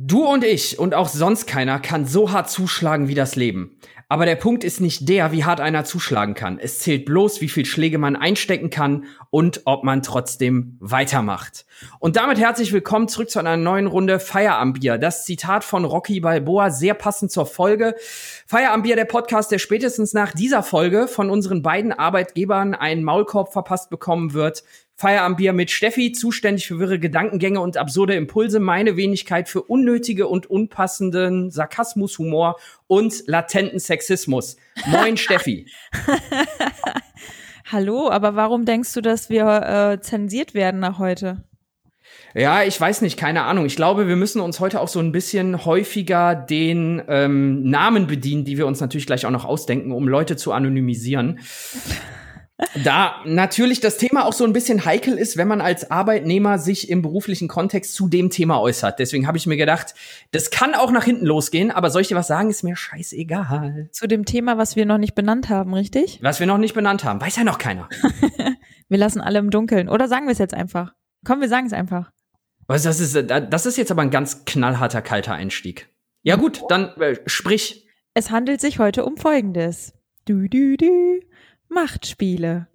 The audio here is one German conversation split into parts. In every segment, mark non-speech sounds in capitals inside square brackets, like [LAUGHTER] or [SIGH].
Du und ich und auch sonst keiner kann so hart zuschlagen wie das Leben. Aber der Punkt ist nicht der, wie hart einer zuschlagen kann. Es zählt bloß, wie viel Schläge man einstecken kann und ob man trotzdem weitermacht. Und damit herzlich willkommen zurück zu einer neuen Runde Feierabendbier. Das Zitat von Rocky Balboa, sehr passend zur Folge. Feierabendbier, der Podcast, der spätestens nach dieser Folge von unseren beiden Arbeitgebern einen Maulkorb verpasst bekommen wird. Feierabendbier mit Steffi, zuständig für wirre Gedankengänge und absurde Impulse, meine Wenigkeit für unnötige und unpassenden Sarkasmus, Humor und latenten Sexismus. Moin, [LAUGHS] Steffi. [LAUGHS] Hallo, aber warum denkst du, dass wir äh, zensiert werden nach heute? Ja, ich weiß nicht, keine Ahnung. Ich glaube, wir müssen uns heute auch so ein bisschen häufiger den ähm, Namen bedienen, die wir uns natürlich gleich auch noch ausdenken, um Leute zu anonymisieren. [LAUGHS] Da natürlich das Thema auch so ein bisschen heikel ist, wenn man als Arbeitnehmer sich im beruflichen Kontext zu dem Thema äußert. Deswegen habe ich mir gedacht, das kann auch nach hinten losgehen, aber soll ich dir was sagen, ist mir scheißegal. Zu dem Thema, was wir noch nicht benannt haben, richtig? Was wir noch nicht benannt haben, weiß ja noch keiner. [LAUGHS] wir lassen alle im Dunkeln. Oder sagen wir es jetzt einfach? Komm, wir sagen es einfach. Was, das ist, das ist jetzt aber ein ganz knallharter, kalter Einstieg. Ja gut, dann äh, sprich. Es handelt sich heute um Folgendes. Du, du, du. Machtspiele.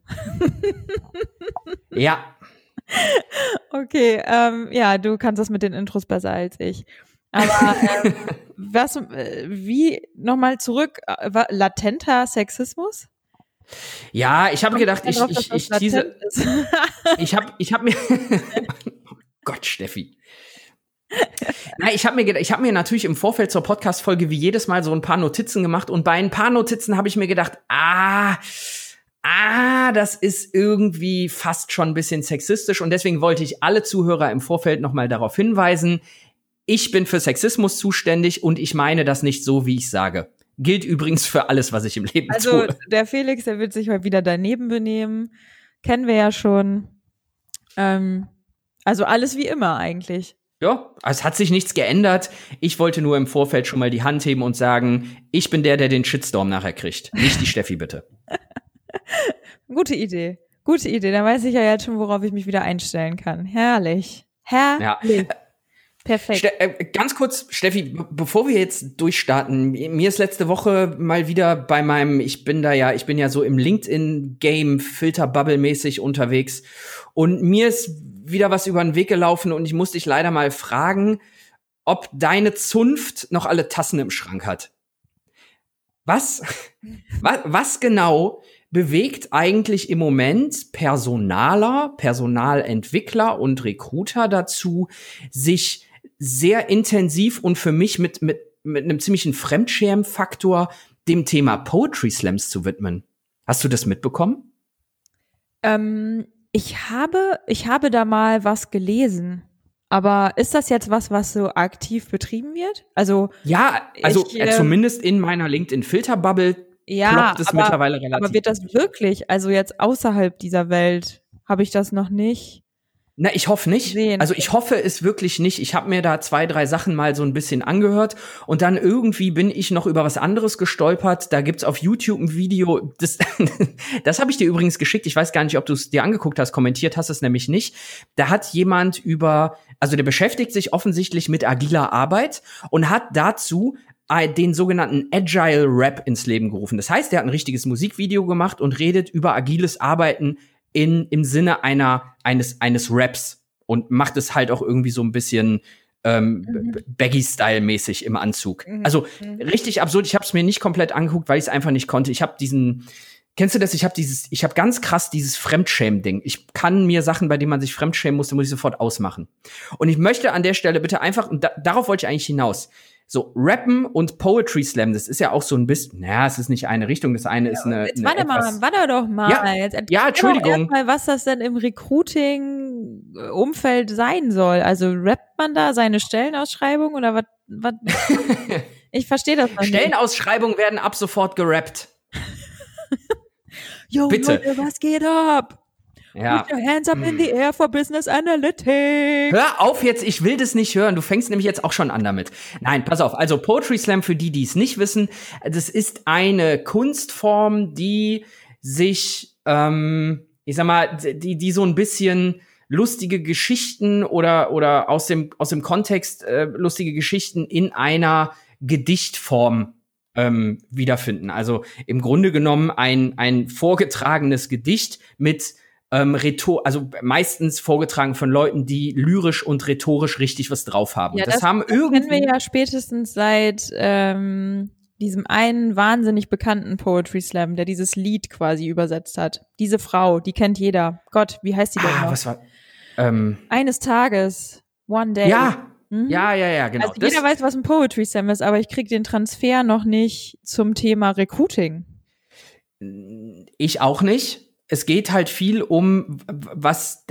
[LAUGHS] ja. Okay, ähm, ja, du kannst das mit den Intros besser als ich. Aber ähm, [LAUGHS] was, äh, wie nochmal zurück, äh, latenter Sexismus? Ja, ich habe gedacht, ich, ich, ich, diese, ich habe ich hab mir, [LAUGHS] Gott, Steffi. Na, ich habe mir, ich hab mir natürlich im Vorfeld zur Podcast-Folge wie jedes Mal so ein paar Notizen gemacht und bei ein paar Notizen habe ich mir gedacht, ah, ah, das ist irgendwie fast schon ein bisschen sexistisch und deswegen wollte ich alle Zuhörer im Vorfeld nochmal darauf hinweisen, ich bin für Sexismus zuständig und ich meine das nicht so, wie ich sage. Gilt übrigens für alles, was ich im Leben also, tue. Also der Felix, der wird sich heute wieder daneben benehmen. Kennen wir ja schon. Ähm, also alles wie immer eigentlich. Ja, es hat sich nichts geändert. Ich wollte nur im Vorfeld schon mal die Hand heben und sagen, ich bin der, der den Shitstorm nachher kriegt. Nicht die Steffi, bitte. [LAUGHS] Gute Idee. Gute Idee. Dann weiß ich ja jetzt schon, worauf ich mich wieder einstellen kann. Herrlich. Herrlich. Ja. Perfekt. Ste äh, ganz kurz, Steffi, bevor wir jetzt durchstarten, mir ist letzte Woche mal wieder bei meinem, ich bin da ja, ich bin ja so im LinkedIn-Game Filter-Bubble-mäßig unterwegs und mir ist wieder was über den Weg gelaufen und ich musste dich leider mal fragen, ob deine Zunft noch alle Tassen im Schrank hat. Was, [LAUGHS] was, was genau bewegt eigentlich im Moment Personaler, Personalentwickler und Recruiter dazu, sich sehr intensiv und für mich mit, mit, mit einem ziemlichen Fremdschirmfaktor dem Thema Poetry Slams zu widmen. Hast du das mitbekommen? Ähm, ich habe, ich habe da mal was gelesen. Aber ist das jetzt was, was so aktiv betrieben wird? Also ja, also ich, äh, zumindest in meiner LinkedIn-Filterbubble ja, es aber, mittlerweile relativ. Aber wird das wirklich, also jetzt außerhalb dieser Welt, habe ich das noch nicht? Na, ich hoffe nicht. Sehen. Also ich hoffe es wirklich nicht. Ich habe mir da zwei, drei Sachen mal so ein bisschen angehört und dann irgendwie bin ich noch über was anderes gestolpert. Da gibt's auf YouTube ein Video, das, [LAUGHS] das habe ich dir übrigens geschickt. Ich weiß gar nicht, ob du es dir angeguckt hast, kommentiert hast es nämlich nicht. Da hat jemand über, also der beschäftigt sich offensichtlich mit agiler Arbeit und hat dazu den sogenannten Agile Rap ins Leben gerufen. Das heißt, er hat ein richtiges Musikvideo gemacht und redet über agiles Arbeiten in, im Sinne einer, eines, eines Raps und macht es halt auch irgendwie so ein bisschen ähm, mhm. Baggy-Style-mäßig im Anzug. Mhm. Also mhm. richtig absurd. Ich habe es mir nicht komplett angeguckt, weil ich es einfach nicht konnte. Ich habe diesen Kennst du das? Ich habe dieses, ich habe ganz krass dieses Fremdschämen-Ding. Ich kann mir Sachen, bei denen man sich fremdschämen muss, muss ich sofort ausmachen. Und ich möchte an der Stelle bitte einfach, und da, darauf wollte ich eigentlich hinaus. So, Rappen und Poetry Slam, das ist ja auch so ein bisschen, naja, es ist nicht eine Richtung, das eine ist eine. Jetzt warte mal, warte doch mal. Ja, jetzt ja Entschuldigung. Mal, was das denn im Recruiting-Umfeld sein soll. Also rappt man da seine Stellenausschreibung oder was? was? [LAUGHS] ich verstehe das nicht. Stellenausschreibungen werden ab sofort gerappt. [LAUGHS] Yo, Bitte. Leute, was geht ab? Ja. Put your hands up in the air for business analytics. Hör auf jetzt, ich will das nicht hören. Du fängst nämlich jetzt auch schon an damit. Nein, pass auf. Also Poetry Slam, für die, die es nicht wissen, das ist eine Kunstform, die sich, ähm, ich sag mal, die, die so ein bisschen lustige Geschichten oder, oder aus dem, aus dem Kontext äh, lustige Geschichten in einer Gedichtform ähm, wiederfinden. Also im Grunde genommen ein, ein vorgetragenes Gedicht mit ähm, Rhetor also meistens vorgetragen von Leuten, die lyrisch und rhetorisch richtig was drauf haben. Ja, das, das, haben das irgendwie kennen wir ja spätestens seit ähm, diesem einen wahnsinnig bekannten Poetry Slam, der dieses Lied quasi übersetzt hat. Diese Frau, die kennt jeder. Gott, wie heißt die denn ah, noch? Was war, ähm, Eines Tages, One Day. Ja, mhm. ja, ja, ja, genau. Also jeder das, weiß, was ein Poetry Slam ist, aber ich krieg den Transfer noch nicht zum Thema Recruiting. Ich auch nicht. Es geht halt viel um, was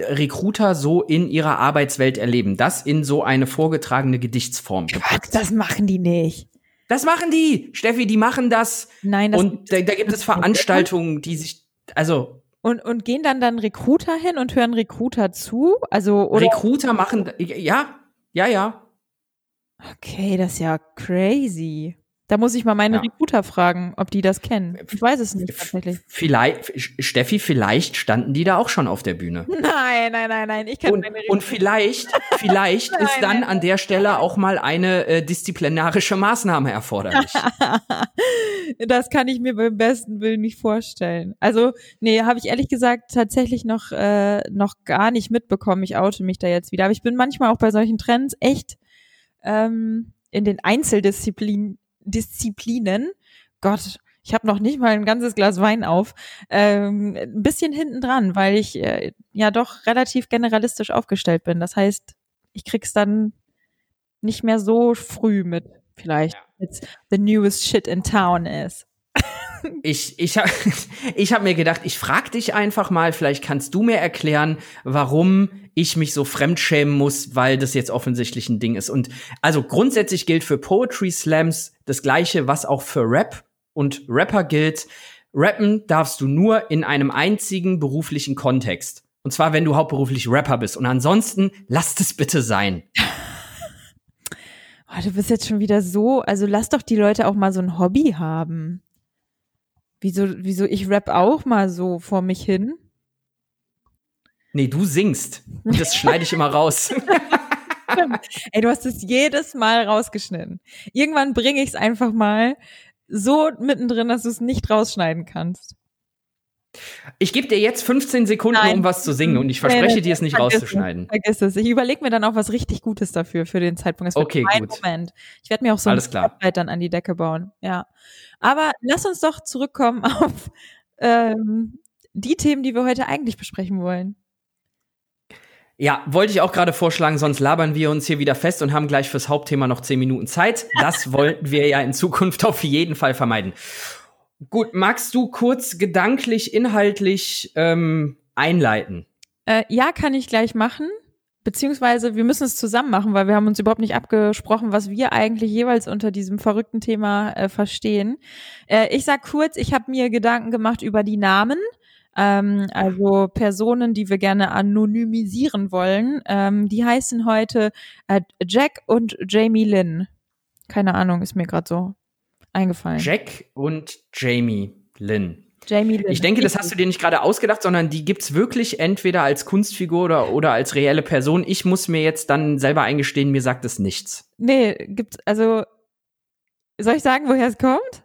Recruiter so in ihrer Arbeitswelt erleben. Das in so eine vorgetragene Gedichtsform. Gepackt. Das machen die nicht. Das machen die, Steffi, die machen das. Nein, das Und da, da gibt es Veranstaltungen, die sich, also. Und, und gehen dann dann Recruiter hin und hören Recruiter zu? Also, oder? Recruiter machen, ja, ja, ja. Okay, das ist ja crazy. Da muss ich mal meine ja. Recruiter fragen, ob die das kennen. Ich weiß es nicht tatsächlich. Vielleicht, Steffi, vielleicht standen die da auch schon auf der Bühne. Nein, nein, nein, nein. Ich kann und, und vielleicht, vielleicht [LAUGHS] nein, ist dann nein. an der Stelle auch mal eine äh, disziplinarische Maßnahme erforderlich. [LAUGHS] das kann ich mir beim besten Willen nicht vorstellen. Also, nee, habe ich ehrlich gesagt tatsächlich noch, äh, noch gar nicht mitbekommen. Ich oute mich da jetzt wieder. Aber ich bin manchmal auch bei solchen Trends echt ähm, in den Einzeldisziplinen Disziplinen. Gott, ich habe noch nicht mal ein ganzes Glas Wein auf. Ähm, ein bisschen hinten dran, weil ich äh, ja doch relativ generalistisch aufgestellt bin. Das heißt, ich krieg's dann nicht mehr so früh mit, vielleicht, ja. the newest shit in town is ich, ich habe [LAUGHS] ich hab mir gedacht, ich frag dich einfach mal, vielleicht kannst du mir erklären, warum ich mich so fremdschämen muss, weil das jetzt offensichtlich ein Ding ist. Und also grundsätzlich gilt für Poetry Slams das gleiche, was auch für Rap und Rapper gilt. Rappen darfst du nur in einem einzigen beruflichen Kontext. Und zwar, wenn du hauptberuflich Rapper bist. Und ansonsten lasst es bitte sein. [LAUGHS] Oh, du bist jetzt schon wieder so, also lass doch die Leute auch mal so ein Hobby haben. Wieso, wieso ich rap auch mal so vor mich hin? Nee, du singst. Und das schneide ich immer raus. [LAUGHS] [LAUGHS] Ey, du hast es jedes Mal rausgeschnitten. Irgendwann bringe ich es einfach mal so mittendrin, dass du es nicht rausschneiden kannst. Ich gebe dir jetzt 15 Sekunden, Nein. um was zu singen und ich verspreche dir es nicht vergiss rauszuschneiden. Es, vergiss es. Ich überlege mir dann auch was richtig Gutes dafür, für den Zeitpunkt. Das okay, gut. Moment. Ich werde mir auch so ein Website dann an die Decke bauen. Ja. Aber lass uns doch zurückkommen [LAUGHS] auf ähm, die Themen, die wir heute eigentlich besprechen wollen. Ja, wollte ich auch gerade vorschlagen, sonst labern wir uns hier wieder fest und haben gleich fürs Hauptthema noch 10 Minuten Zeit. Das [LAUGHS] wollten wir ja in Zukunft auf jeden Fall vermeiden. Gut, magst du kurz gedanklich, inhaltlich ähm, einleiten? Äh, ja, kann ich gleich machen. Beziehungsweise wir müssen es zusammen machen, weil wir haben uns überhaupt nicht abgesprochen, was wir eigentlich jeweils unter diesem verrückten Thema äh, verstehen. Äh, ich sag kurz, ich habe mir Gedanken gemacht über die Namen. Ähm, also Personen, die wir gerne anonymisieren wollen. Ähm, die heißen heute äh, Jack und Jamie Lynn. Keine Ahnung, ist mir gerade so eingefallen. Jack und Jamie Lynn. Jamie Lynn. Ich denke, das hast du dir nicht gerade ausgedacht, sondern die gibt's wirklich entweder als Kunstfigur oder, oder als reelle Person. Ich muss mir jetzt dann selber eingestehen, mir sagt es nichts. Nee, gibt's, also, soll ich sagen, woher es kommt?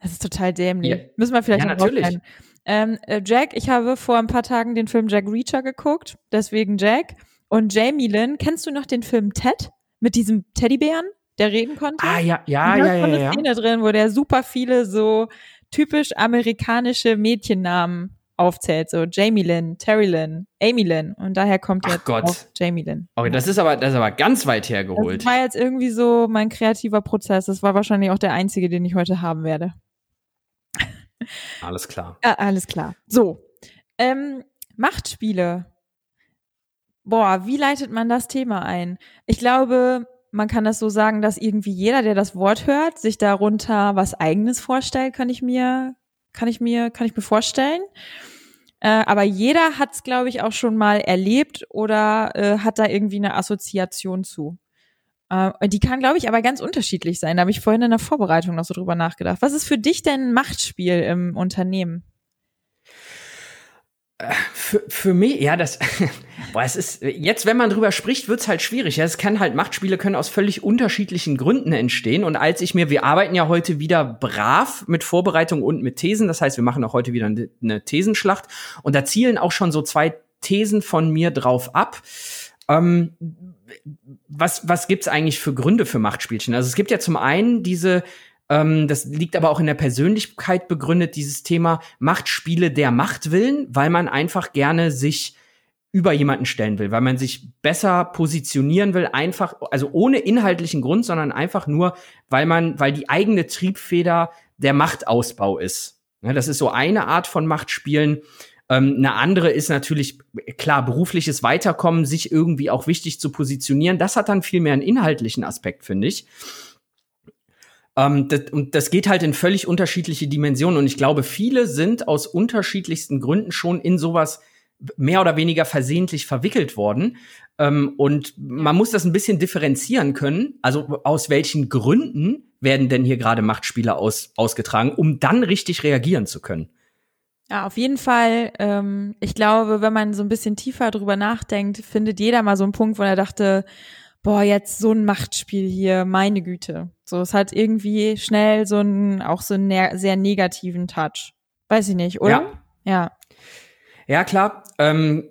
Das ist total dämlich. Ja. Müssen wir vielleicht ja, natürlich. Ähm, äh, Jack, ich habe vor ein paar Tagen den Film Jack Reacher geguckt, deswegen Jack. Und Jamie Lynn, kennst du noch den Film Ted mit diesem Teddybären? Der reden konnte. Ah, ja, ja, ja, ja. Da eine Szene drin, wo der super viele so typisch amerikanische Mädchennamen aufzählt, so Jamie Lynn, Terry Lynn, Amy Lynn und daher kommt Ach jetzt Gott. auch Jamie Lynn. Okay, das ist aber das ist aber ganz weit hergeholt. Das war jetzt irgendwie so mein kreativer Prozess. Das war wahrscheinlich auch der einzige, den ich heute haben werde. Alles klar. Ja, alles klar. So, ähm, Machtspiele. Boah, wie leitet man das Thema ein? Ich glaube, man kann das so sagen, dass irgendwie jeder, der das Wort hört, sich darunter was Eigenes vorstellt, kann ich mir, kann ich mir, kann ich mir vorstellen. Äh, aber jeder hat es, glaube ich, auch schon mal erlebt oder äh, hat da irgendwie eine Assoziation zu. Äh, die kann, glaube ich, aber ganz unterschiedlich sein. Da habe ich vorhin in der Vorbereitung noch so drüber nachgedacht. Was ist für dich denn Machtspiel im Unternehmen? Für, für mich, ja, das, [LAUGHS] boah, es ist, jetzt, wenn man drüber spricht, wird's halt schwierig. Ja, es kann halt, Machtspiele können aus völlig unterschiedlichen Gründen entstehen. Und als ich mir, wir arbeiten ja heute wieder brav mit Vorbereitung und mit Thesen. Das heißt, wir machen auch heute wieder eine, eine Thesenschlacht. Und da zielen auch schon so zwei Thesen von mir drauf ab. Ähm, was, was gibt's eigentlich für Gründe für Machtspielchen? Also es gibt ja zum einen diese, ähm, das liegt aber auch in der Persönlichkeit begründet, dieses Thema Machtspiele der Macht willen, weil man einfach gerne sich über jemanden stellen will, weil man sich besser positionieren will, einfach, also ohne inhaltlichen Grund, sondern einfach nur, weil man, weil die eigene Triebfeder der Machtausbau ist. Ja, das ist so eine Art von Machtspielen. Ähm, eine andere ist natürlich, klar, berufliches Weiterkommen, sich irgendwie auch wichtig zu positionieren. Das hat dann viel mehr einen inhaltlichen Aspekt, finde ich. Ähm, das, und das geht halt in völlig unterschiedliche Dimensionen. Und ich glaube, viele sind aus unterschiedlichsten Gründen schon in sowas mehr oder weniger versehentlich verwickelt worden. Ähm, und man muss das ein bisschen differenzieren können. Also aus welchen Gründen werden denn hier gerade Machtspiele aus, ausgetragen, um dann richtig reagieren zu können? Ja, auf jeden Fall. Ähm, ich glaube, wenn man so ein bisschen tiefer drüber nachdenkt, findet jeder mal so einen Punkt, wo er dachte, boah, jetzt so ein Machtspiel hier, meine Güte. So, es hat irgendwie schnell so einen, auch so einen ne sehr negativen Touch. Weiß ich nicht, oder? Ja. Ja, ja klar. Ähm,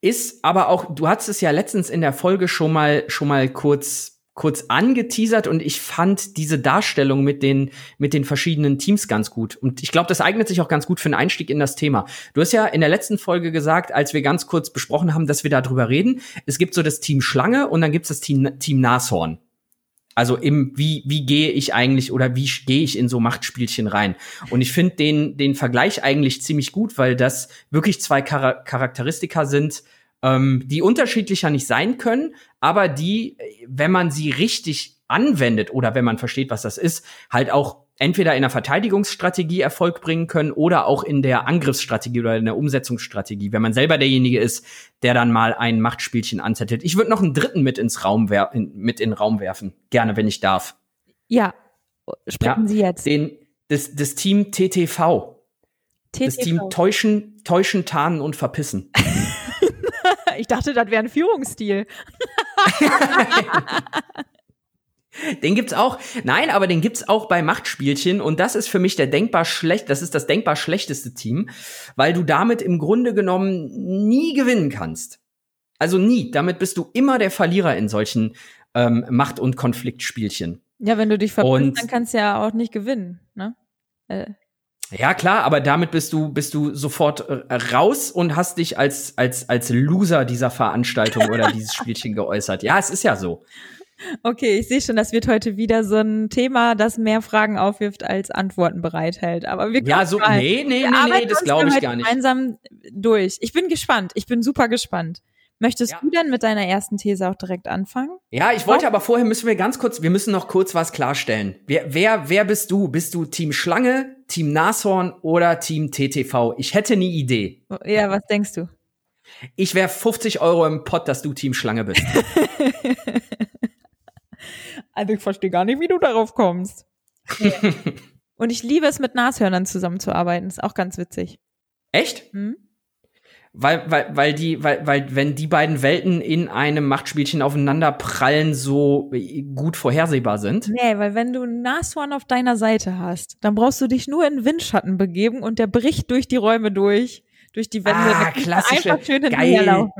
ist aber auch, du hattest es ja letztens in der Folge schon mal, schon mal kurz kurz angeteasert und ich fand diese Darstellung mit den mit den verschiedenen Teams ganz gut und ich glaube, das eignet sich auch ganz gut für einen Einstieg in das Thema. Du hast ja in der letzten Folge gesagt, als wir ganz kurz besprochen haben, dass wir darüber reden, es gibt so das Team Schlange und dann gibt es das Team Team Nashorn. Also im wie wie gehe ich eigentlich oder wie gehe ich in so Machtspielchen rein? Und ich finde den den Vergleich eigentlich ziemlich gut, weil das wirklich zwei Char Charakteristika sind, ähm, die unterschiedlicher nicht sein können, aber die, wenn man sie richtig anwendet oder wenn man versteht, was das ist, halt auch entweder in der Verteidigungsstrategie Erfolg bringen können oder auch in der Angriffsstrategie oder in der Umsetzungsstrategie, wenn man selber derjenige ist, der dann mal ein Machtspielchen anzettelt. Ich würde noch einen dritten mit ins Raum in, mit in den Raum werfen, gerne, wenn ich darf. Ja, sprechen ja, Sie jetzt. Den, das, das Team TTV. TTV. Das Team Täuschen, Täuschen, Tarnen und Verpissen. Ich dachte, das wäre ein Führungsstil. [LAUGHS] Den gibt's auch. Nein, aber den gibt's auch bei Machtspielchen und das ist für mich der denkbar schlecht, das ist das denkbar schlechteste Team, weil du damit im Grunde genommen nie gewinnen kannst. Also nie. Damit bist du immer der Verlierer in solchen ähm, Macht- und Konfliktspielchen. Ja, wenn du dich verpisst, dann kannst du ja auch nicht gewinnen, ne? Äh. Ja, klar, aber damit bist du, bist du sofort äh, raus und hast dich als, als, als Loser dieser Veranstaltung oder [LAUGHS] dieses Spielchen geäußert. Ja, es ist ja so. Okay, ich sehe schon, das wird heute wieder so ein Thema, das mehr Fragen aufwirft als Antworten bereithält. Aber wir Ja, so, mal. nee, nee, nee, nee, das glaube ich gar nicht. Gemeinsam durch. Ich bin gespannt. Ich bin super gespannt. Möchtest ja. du denn mit deiner ersten These auch direkt anfangen? Ja, ich wollte aber vorher müssen wir ganz kurz, wir müssen noch kurz was klarstellen. Wer, wer, wer bist du? Bist du Team Schlange, Team Nashorn oder Team TTV? Ich hätte nie Idee. Ja, was denkst du? Ich wäre 50 Euro im Pott, dass du Team Schlange bist. [LAUGHS] Also ich verstehe gar nicht, wie du darauf kommst. [LAUGHS] Und ich liebe es, mit Nashörnern zusammenzuarbeiten. Ist auch ganz witzig. Echt? Hm? Weil, weil, weil die, weil, weil, wenn die beiden Welten in einem Machtspielchen aufeinander prallen, so gut vorhersehbar sind. Nee, weil wenn du Nashorn auf deiner Seite hast, dann brauchst du dich nur in Windschatten begeben und der bricht durch die Räume durch durch die Wände. Ah, klassische, einfach schön geil,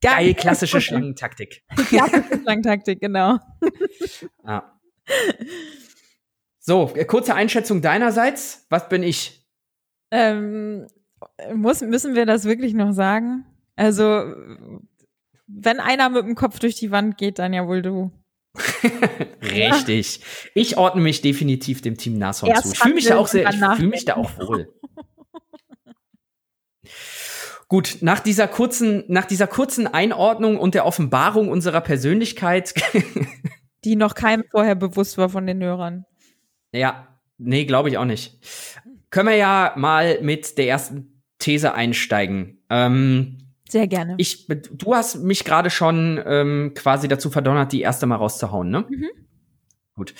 geil, klassische Schlangentaktik. [LAUGHS] klassische Schlangentaktik, genau. [LAUGHS] ah. So, äh, kurze Einschätzung deinerseits. Was bin ich? Ähm, muss, müssen wir das wirklich noch sagen? Also, wenn einer mit dem Kopf durch die Wand geht, dann ja wohl du. [LAUGHS] Richtig. Ich ordne mich definitiv dem Team Nashorn zu. Ich fühle mich da auch sehr, ich fühle mich da auch wohl. Gut, nach dieser kurzen, nach dieser kurzen Einordnung und der Offenbarung unserer Persönlichkeit. [LAUGHS] Die noch keinem vorher bewusst war von den Hörern. Ja, nee, glaube ich auch nicht. Können wir ja mal mit der ersten These einsteigen. Ähm, Sehr gerne. Ich, du hast mich gerade schon ähm, quasi dazu verdonnert, die erste mal rauszuhauen, ne? Mhm. Gut.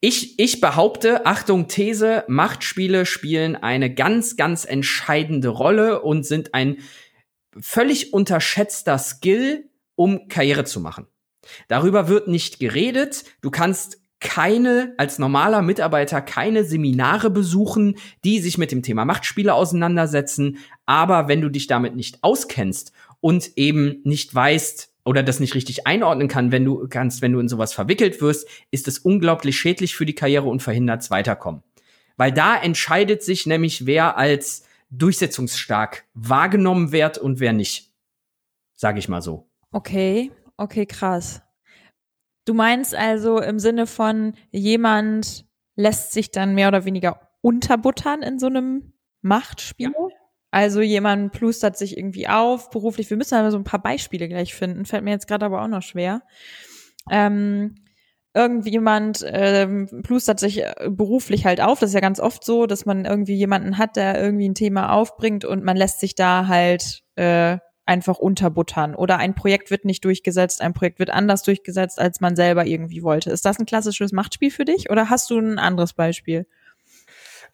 Ich, ich behaupte, Achtung, These, Machtspiele spielen eine ganz, ganz entscheidende Rolle und sind ein völlig unterschätzter Skill, um Karriere zu machen. Darüber wird nicht geredet. Du kannst keine, als normaler Mitarbeiter keine Seminare besuchen, die sich mit dem Thema Machtspiele auseinandersetzen. Aber wenn du dich damit nicht auskennst und eben nicht weißt oder das nicht richtig einordnen kann, wenn du kannst, wenn du in sowas verwickelt wirst, ist es unglaublich schädlich für die Karriere und verhindert Weiterkommen. Weil da entscheidet sich nämlich, wer als durchsetzungsstark wahrgenommen wird und wer nicht. Sage ich mal so. Okay, okay, krass. Du meinst also im Sinne von jemand lässt sich dann mehr oder weniger unterbuttern in so einem Machtspiel? Ja. Also jemand plustert sich irgendwie auf, beruflich. Wir müssen aber so ein paar Beispiele gleich finden. Fällt mir jetzt gerade aber auch noch schwer. Ähm, irgendjemand ähm, plustert sich äh, beruflich halt auf. Das ist ja ganz oft so, dass man irgendwie jemanden hat, der irgendwie ein Thema aufbringt und man lässt sich da halt äh, einfach unterbuttern. Oder ein Projekt wird nicht durchgesetzt, ein Projekt wird anders durchgesetzt, als man selber irgendwie wollte. Ist das ein klassisches Machtspiel für dich oder hast du ein anderes Beispiel?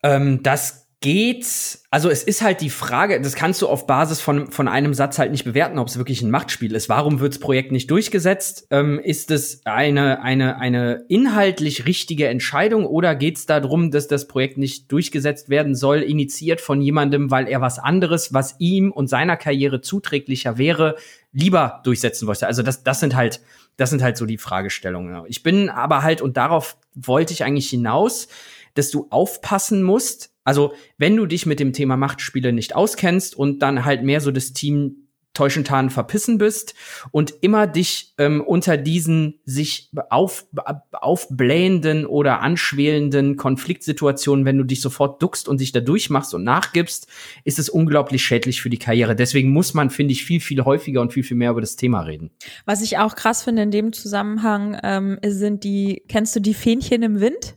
Ähm, das geht, also es ist halt die Frage, das kannst du auf Basis von, von einem Satz halt nicht bewerten, ob es wirklich ein Machtspiel ist. Warum wird das Projekt nicht durchgesetzt? Ähm, ist es eine, eine, eine inhaltlich richtige Entscheidung oder geht es darum, dass das Projekt nicht durchgesetzt werden soll, initiiert von jemandem, weil er was anderes, was ihm und seiner Karriere zuträglicher wäre, lieber durchsetzen wollte? Also das, das sind halt, das sind halt so die Fragestellungen. Ich bin aber halt, und darauf wollte ich eigentlich hinaus, dass du aufpassen musst, also, wenn du dich mit dem Thema Machtspiele nicht auskennst und dann halt mehr so das Team täuschen, tarnen, verpissen bist und immer dich ähm, unter diesen sich auf, aufblähenden oder anschwelenden Konfliktsituationen, wenn du dich sofort duckst und dich da durchmachst und nachgibst, ist es unglaublich schädlich für die Karriere. Deswegen muss man, finde ich, viel, viel häufiger und viel, viel mehr über das Thema reden. Was ich auch krass finde in dem Zusammenhang, ähm, sind die, kennst du die Fähnchen im Wind?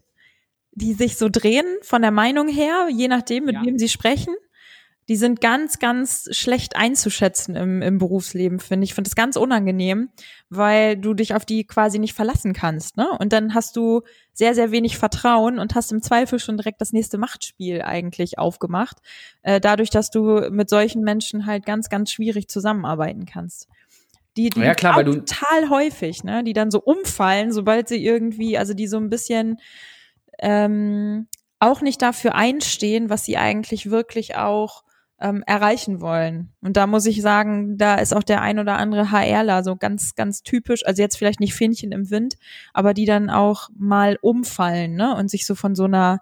Die sich so drehen von der Meinung her, je nachdem, mit ja. wem sie sprechen. Die sind ganz, ganz schlecht einzuschätzen im, im Berufsleben, finde ich. Ich finde das ganz unangenehm, weil du dich auf die quasi nicht verlassen kannst. Ne? Und dann hast du sehr, sehr wenig Vertrauen und hast im Zweifel schon direkt das nächste Machtspiel eigentlich aufgemacht. Äh, dadurch, dass du mit solchen Menschen halt ganz, ganz schwierig zusammenarbeiten kannst. Die, die ja, klar, weil du total häufig, ne? Die dann so umfallen, sobald sie irgendwie, also die so ein bisschen ähm, auch nicht dafür einstehen, was sie eigentlich wirklich auch ähm, erreichen wollen. Und da muss ich sagen, da ist auch der ein oder andere HRler so ganz, ganz typisch, also jetzt vielleicht nicht Fähnchen im Wind, aber die dann auch mal umfallen, ne? Und sich so von so einer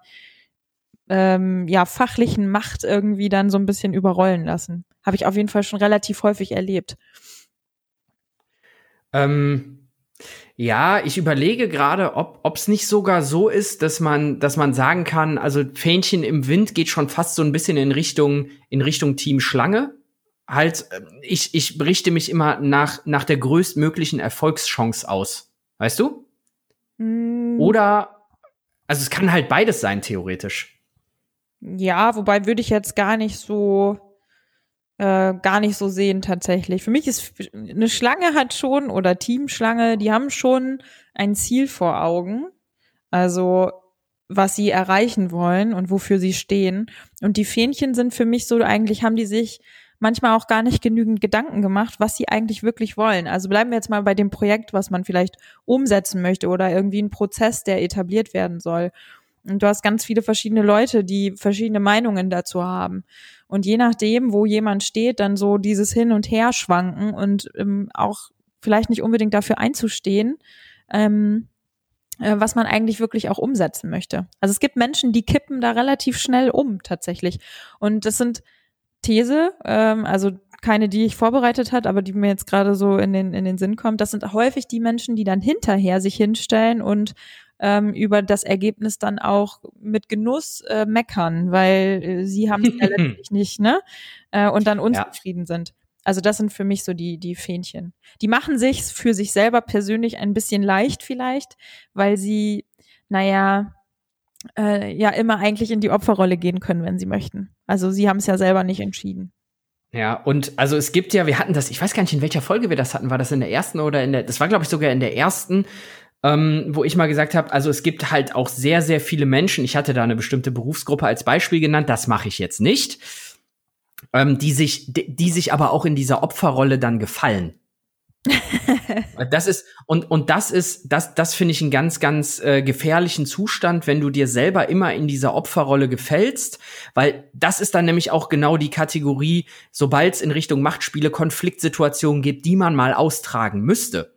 ähm, ja, fachlichen Macht irgendwie dann so ein bisschen überrollen lassen. Habe ich auf jeden Fall schon relativ häufig erlebt. Ähm, ja, ich überlege gerade, ob es nicht sogar so ist, dass man, dass man sagen kann, also Fähnchen im Wind geht schon fast so ein bisschen in Richtung, in Richtung Team Schlange. Halt, äh, ich, ich berichte mich immer nach, nach der größtmöglichen Erfolgschance aus. Weißt du? Mm. Oder, also es kann halt beides sein, theoretisch. Ja, wobei würde ich jetzt gar nicht so äh, gar nicht so sehen tatsächlich. Für mich ist eine Schlange hat schon oder Teamschlange, die haben schon ein Ziel vor Augen. Also was sie erreichen wollen und wofür sie stehen. Und die Fähnchen sind für mich so, eigentlich haben die sich manchmal auch gar nicht genügend Gedanken gemacht, was sie eigentlich wirklich wollen. Also bleiben wir jetzt mal bei dem Projekt, was man vielleicht umsetzen möchte oder irgendwie ein Prozess, der etabliert werden soll. Und du hast ganz viele verschiedene Leute, die verschiedene Meinungen dazu haben. Und je nachdem, wo jemand steht, dann so dieses Hin und Her schwanken und ähm, auch vielleicht nicht unbedingt dafür einzustehen, ähm, äh, was man eigentlich wirklich auch umsetzen möchte. Also es gibt Menschen, die kippen da relativ schnell um tatsächlich. Und das sind These, ähm, also keine, die ich vorbereitet hat, aber die mir jetzt gerade so in den, in den Sinn kommt. Das sind häufig die Menschen, die dann hinterher sich hinstellen und ähm, über das Ergebnis dann auch mit Genuss äh, meckern, weil äh, sie haben es ja [LAUGHS] letztlich nicht, ne? Äh, und dann unzufrieden ja. sind. Also das sind für mich so die, die Fähnchen. Die machen sich für sich selber persönlich ein bisschen leicht vielleicht, weil sie, naja, äh, ja immer eigentlich in die Opferrolle gehen können, wenn sie möchten. Also sie haben es ja selber nicht entschieden. Ja, und also es gibt ja, wir hatten das, ich weiß gar nicht, in welcher Folge wir das hatten, war das in der ersten oder in der, das war glaube ich sogar in der ersten, ähm, wo ich mal gesagt habe, also es gibt halt auch sehr, sehr viele Menschen, ich hatte da eine bestimmte Berufsgruppe als Beispiel genannt, das mache ich jetzt nicht, ähm, die sich, die, die sich aber auch in dieser Opferrolle dann gefallen. [LAUGHS] das ist und und das ist das das finde ich einen ganz ganz äh, gefährlichen Zustand, wenn du dir selber immer in dieser Opferrolle gefällst, weil das ist dann nämlich auch genau die Kategorie, sobald es in Richtung Machtspiele Konfliktsituationen gibt, die man mal austragen müsste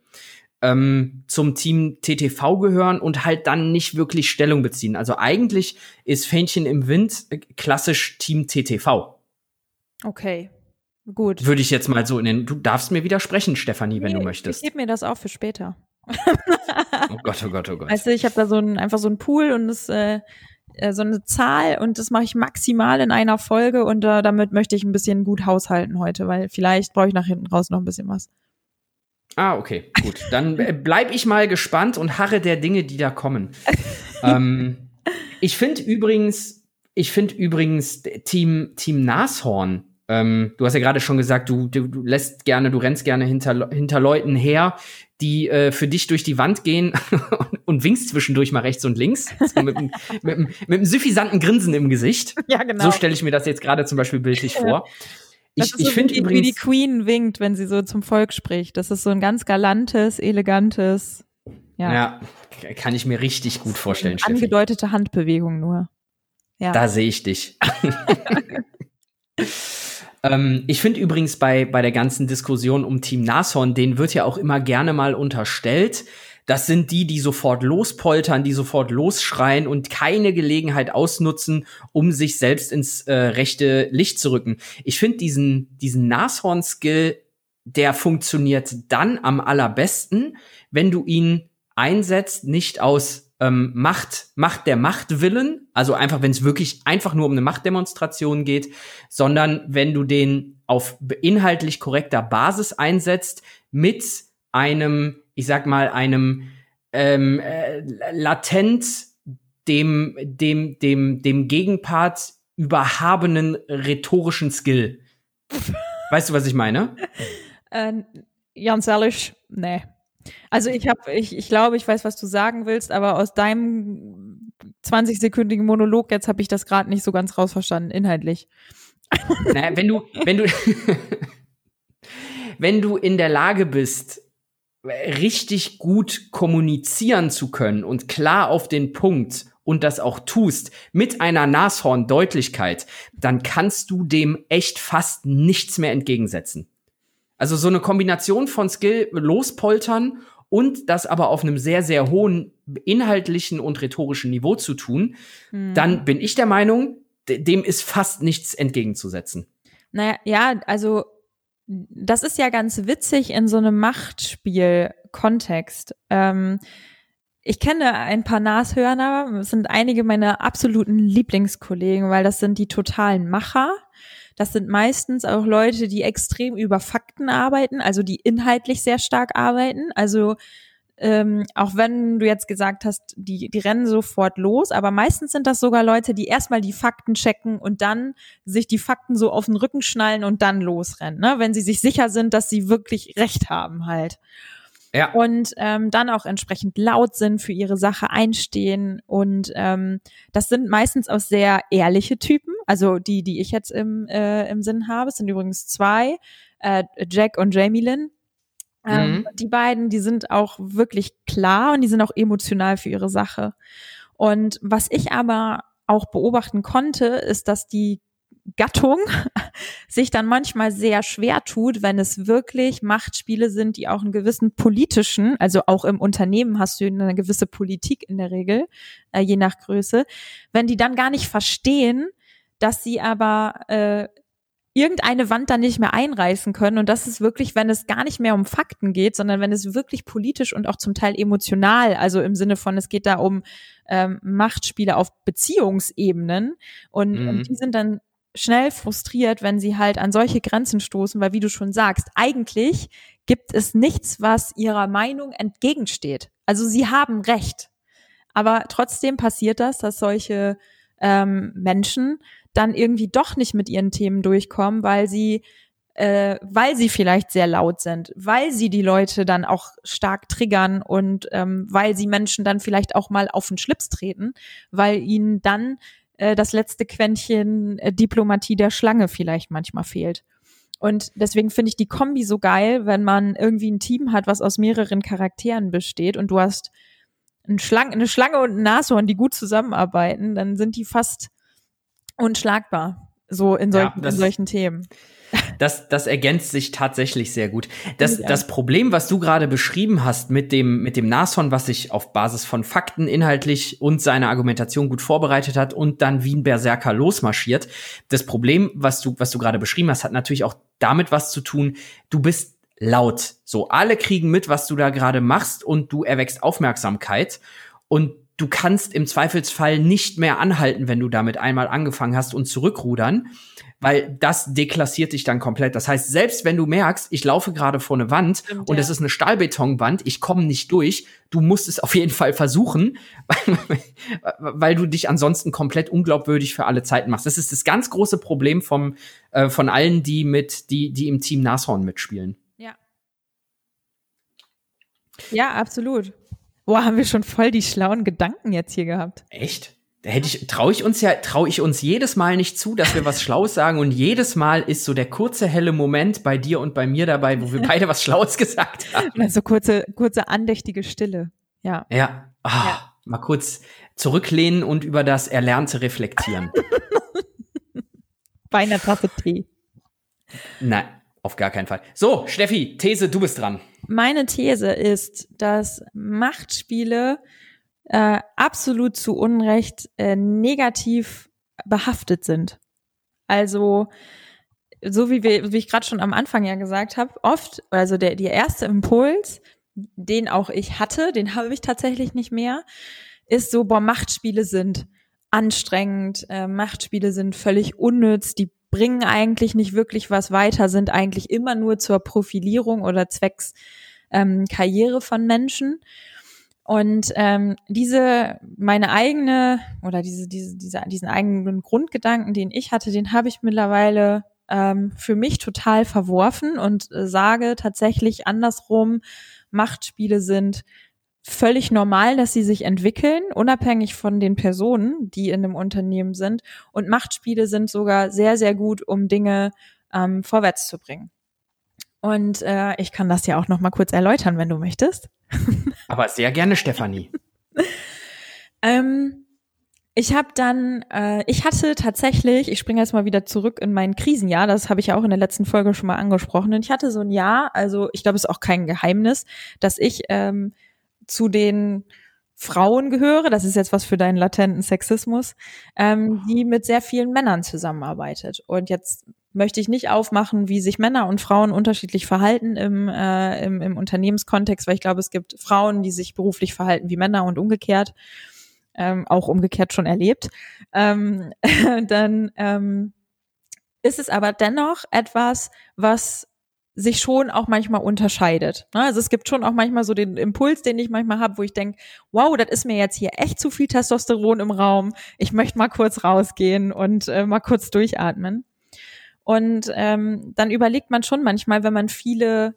ähm, zum Team TTV gehören und halt dann nicht wirklich Stellung beziehen. Also eigentlich ist Fähnchen im Wind äh, klassisch Team TTV. Okay. Gut. Würde ich jetzt mal so in den. Du darfst mir widersprechen, Stefanie, nee, wenn du möchtest. Ich gebe mir das auch für später. oh Gott, oh Gott, oh Gott. Weißt du, ich habe da so ein, einfach so ein Pool und das, äh, äh, so eine Zahl und das mache ich maximal in einer Folge und äh, damit möchte ich ein bisschen gut haushalten heute, weil vielleicht brauche ich nach hinten raus noch ein bisschen was. Ah, okay, gut. Dann bleib ich mal gespannt und harre der Dinge, die da kommen. [LAUGHS] ähm, ich finde übrigens, ich finde übrigens Team Team Nashorn. Ähm, du hast ja gerade schon gesagt, du, du, du lässt gerne, du rennst gerne hinter, hinter Leuten her, die äh, für dich durch die Wand gehen [LAUGHS] und winkst zwischendurch mal rechts und links. So mit, [LAUGHS] mit, mit, mit einem suffisanten Grinsen im Gesicht. Ja, genau. So stelle ich mir das jetzt gerade zum Beispiel bildlich vor. Das ich, so finde übrigens, wie die Queen winkt, wenn sie so zum Volk spricht. Das ist so ein ganz galantes, elegantes. Ja, ja kann ich mir richtig gut vorstellen. Angedeutete Handbewegung nur. Ja. Da sehe ich dich. [LAUGHS] ähm, ich finde übrigens bei, bei der ganzen Diskussion um Team Nashorn, denen wird ja auch immer gerne mal unterstellt, das sind die, die sofort lospoltern, die sofort losschreien und keine Gelegenheit ausnutzen, um sich selbst ins äh, rechte Licht zu rücken. Ich finde diesen, diesen Nashorn-Skill, der funktioniert dann am allerbesten, wenn du ihn einsetzt, nicht aus ähm, Macht, Macht der Machtwillen, also einfach, wenn es wirklich einfach nur um eine Machtdemonstration geht, sondern wenn du den auf inhaltlich korrekter Basis einsetzt mit einem ich sag mal, einem ähm, äh, latent dem, dem, dem, dem Gegenpart überhabenen rhetorischen Skill. [LAUGHS] weißt du, was ich meine? Äh, ganz ehrlich, nee. Also ich habe, ich, ich glaube, ich weiß, was du sagen willst, aber aus deinem 20-sekündigen Monolog jetzt habe ich das gerade nicht so ganz rausverstanden, inhaltlich. Naja, wenn du, wenn du, [LAUGHS] wenn du in der Lage bist, richtig gut kommunizieren zu können und klar auf den Punkt und das auch tust mit einer Nashorn-Deutlichkeit, dann kannst du dem echt fast nichts mehr entgegensetzen. Also so eine Kombination von Skill lospoltern und das aber auf einem sehr, sehr hohen inhaltlichen und rhetorischen Niveau zu tun, hm. dann bin ich der Meinung, dem ist fast nichts entgegenzusetzen. Naja, ja, also das ist ja ganz witzig in so einem Machtspiel-Kontext. Ähm, ich kenne ein paar Nashörner, das sind einige meiner absoluten Lieblingskollegen, weil das sind die totalen Macher. Das sind meistens auch Leute, die extrem über Fakten arbeiten, also die inhaltlich sehr stark arbeiten. Also ähm, auch wenn du jetzt gesagt hast, die, die rennen sofort los, aber meistens sind das sogar Leute, die erstmal die Fakten checken und dann sich die Fakten so auf den Rücken schnallen und dann losrennen, ne? wenn sie sich sicher sind, dass sie wirklich recht haben halt. Ja. Und ähm, dann auch entsprechend laut sind, für ihre Sache einstehen. Und ähm, das sind meistens auch sehr ehrliche Typen. Also die, die ich jetzt im, äh, im Sinn habe, es sind übrigens zwei, äh, Jack und Jamie Lynn. Ähm, mhm. Die beiden, die sind auch wirklich klar und die sind auch emotional für ihre Sache. Und was ich aber auch beobachten konnte, ist, dass die Gattung [LAUGHS] sich dann manchmal sehr schwer tut, wenn es wirklich Machtspiele sind, die auch einen gewissen politischen, also auch im Unternehmen hast du eine gewisse Politik in der Regel, äh, je nach Größe, wenn die dann gar nicht verstehen, dass sie aber äh, irgendeine Wand dann nicht mehr einreißen können. Und das ist wirklich, wenn es gar nicht mehr um Fakten geht, sondern wenn es wirklich politisch und auch zum Teil emotional, also im Sinne von, es geht da um ähm, Machtspiele auf Beziehungsebenen. Und, mhm. und die sind dann schnell frustriert, wenn sie halt an solche Grenzen stoßen, weil wie du schon sagst, eigentlich gibt es nichts, was ihrer Meinung entgegensteht. Also sie haben Recht. Aber trotzdem passiert das, dass solche ähm, Menschen dann irgendwie doch nicht mit ihren Themen durchkommen, weil sie äh, weil sie vielleicht sehr laut sind, weil sie die Leute dann auch stark triggern und ähm, weil sie Menschen dann vielleicht auch mal auf den Schlips treten, weil ihnen dann äh, das letzte Quäntchen äh, Diplomatie der Schlange vielleicht manchmal fehlt. Und deswegen finde ich die Kombi so geil, wenn man irgendwie ein Team hat, was aus mehreren Charakteren besteht und du hast ein Schlang eine Schlange und ein Nashorn, die gut zusammenarbeiten, dann sind die fast unschlagbar. So in, solchen, ja, in solchen Themen. Das, das ergänzt sich tatsächlich sehr gut. Das, ja. das Problem, was du gerade beschrieben hast mit dem, mit dem Nashorn, was sich auf Basis von Fakten inhaltlich und seiner Argumentation gut vorbereitet hat und dann wie ein Berserker losmarschiert. Das Problem, was du, was du gerade beschrieben hast, hat natürlich auch damit was zu tun. Du bist laut. So, alle kriegen mit, was du da gerade machst und du erwächst Aufmerksamkeit. Und du kannst im Zweifelsfall nicht mehr anhalten, wenn du damit einmal angefangen hast und zurückrudern, weil das deklassiert dich dann komplett. Das heißt, selbst wenn du merkst, ich laufe gerade vor eine Wand Stimmt, und es ist eine Stahlbetonwand, ich komme nicht durch, du musst es auf jeden Fall versuchen, [LAUGHS] weil, weil, du dich ansonsten komplett unglaubwürdig für alle Zeiten machst. Das ist das ganz große Problem vom, äh, von allen, die mit, die, die im Team Nashorn mitspielen. Ja. Ja, absolut. Boah, haben wir schon voll die schlauen Gedanken jetzt hier gehabt. Echt? Da hätte ich, traue ich uns ja, traue ich uns jedes Mal nicht zu, dass wir was Schlaues sagen und jedes Mal ist so der kurze helle Moment bei dir und bei mir dabei, wo wir [LAUGHS] beide was Schlaues gesagt haben. Also kurze, kurze andächtige Stille. Ja. Ja. Oh, ja. Mal kurz zurücklehnen und über das Erlernte reflektieren. [LAUGHS] bei einer Tasse Tee. Nein, auf gar keinen Fall. So, Steffi, These, du bist dran. Meine These ist, dass Machtspiele äh, absolut zu Unrecht äh, negativ behaftet sind. Also so wie, wir, wie ich gerade schon am Anfang ja gesagt habe, oft, also der, der erste Impuls, den auch ich hatte, den habe ich tatsächlich nicht mehr, ist so, boah, Machtspiele sind anstrengend, äh, Machtspiele sind völlig unnütz, die bringen eigentlich nicht wirklich was weiter, sind eigentlich immer nur zur Profilierung oder zwecks ähm, Karriere von Menschen. Und ähm, diese, meine eigene, oder diese, diese, diese, diesen eigenen Grundgedanken, den ich hatte, den habe ich mittlerweile ähm, für mich total verworfen und äh, sage tatsächlich andersrum, Machtspiele sind völlig normal, dass sie sich entwickeln, unabhängig von den Personen, die in einem Unternehmen sind. Und Machtspiele sind sogar sehr, sehr gut, um Dinge ähm, vorwärts zu bringen. Und äh, ich kann das ja auch noch mal kurz erläutern, wenn du möchtest. [LAUGHS] Aber sehr gerne, Stefanie. [LAUGHS] ähm, ich habe dann, äh, ich hatte tatsächlich, ich springe jetzt mal wieder zurück in mein Krisenjahr, das habe ich ja auch in der letzten Folge schon mal angesprochen. Und ich hatte so ein Jahr, also ich glaube, es ist auch kein Geheimnis, dass ich ähm, zu den Frauen gehöre, das ist jetzt was für deinen latenten Sexismus, ähm, die mit sehr vielen Männern zusammenarbeitet. Und jetzt möchte ich nicht aufmachen, wie sich Männer und Frauen unterschiedlich verhalten im, äh, im, im Unternehmenskontext, weil ich glaube, es gibt Frauen, die sich beruflich verhalten wie Männer und umgekehrt, ähm, auch umgekehrt schon erlebt. Ähm, [LAUGHS] dann ähm, ist es aber dennoch etwas, was sich schon auch manchmal unterscheidet. Ne? Also es gibt schon auch manchmal so den Impuls, den ich manchmal habe, wo ich denke, wow, das ist mir jetzt hier echt zu viel Testosteron im Raum. Ich möchte mal kurz rausgehen und äh, mal kurz durchatmen. Und ähm, dann überlegt man schon manchmal, wenn man viele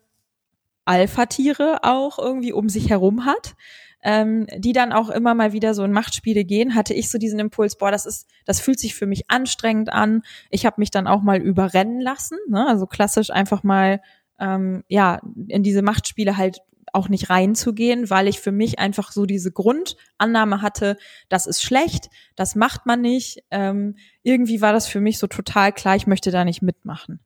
Alpha-Tiere auch irgendwie um sich herum hat, ähm, die dann auch immer mal wieder so in Machtspiele gehen, hatte ich so diesen Impuls, boah, das ist, das fühlt sich für mich anstrengend an. Ich habe mich dann auch mal überrennen lassen, ne? also klassisch einfach mal ähm, ja in diese Machtspiele halt auch nicht reinzugehen, weil ich für mich einfach so diese Grundannahme hatte, das ist schlecht, das macht man nicht. Ähm, irgendwie war das für mich so total klar, ich möchte da nicht mitmachen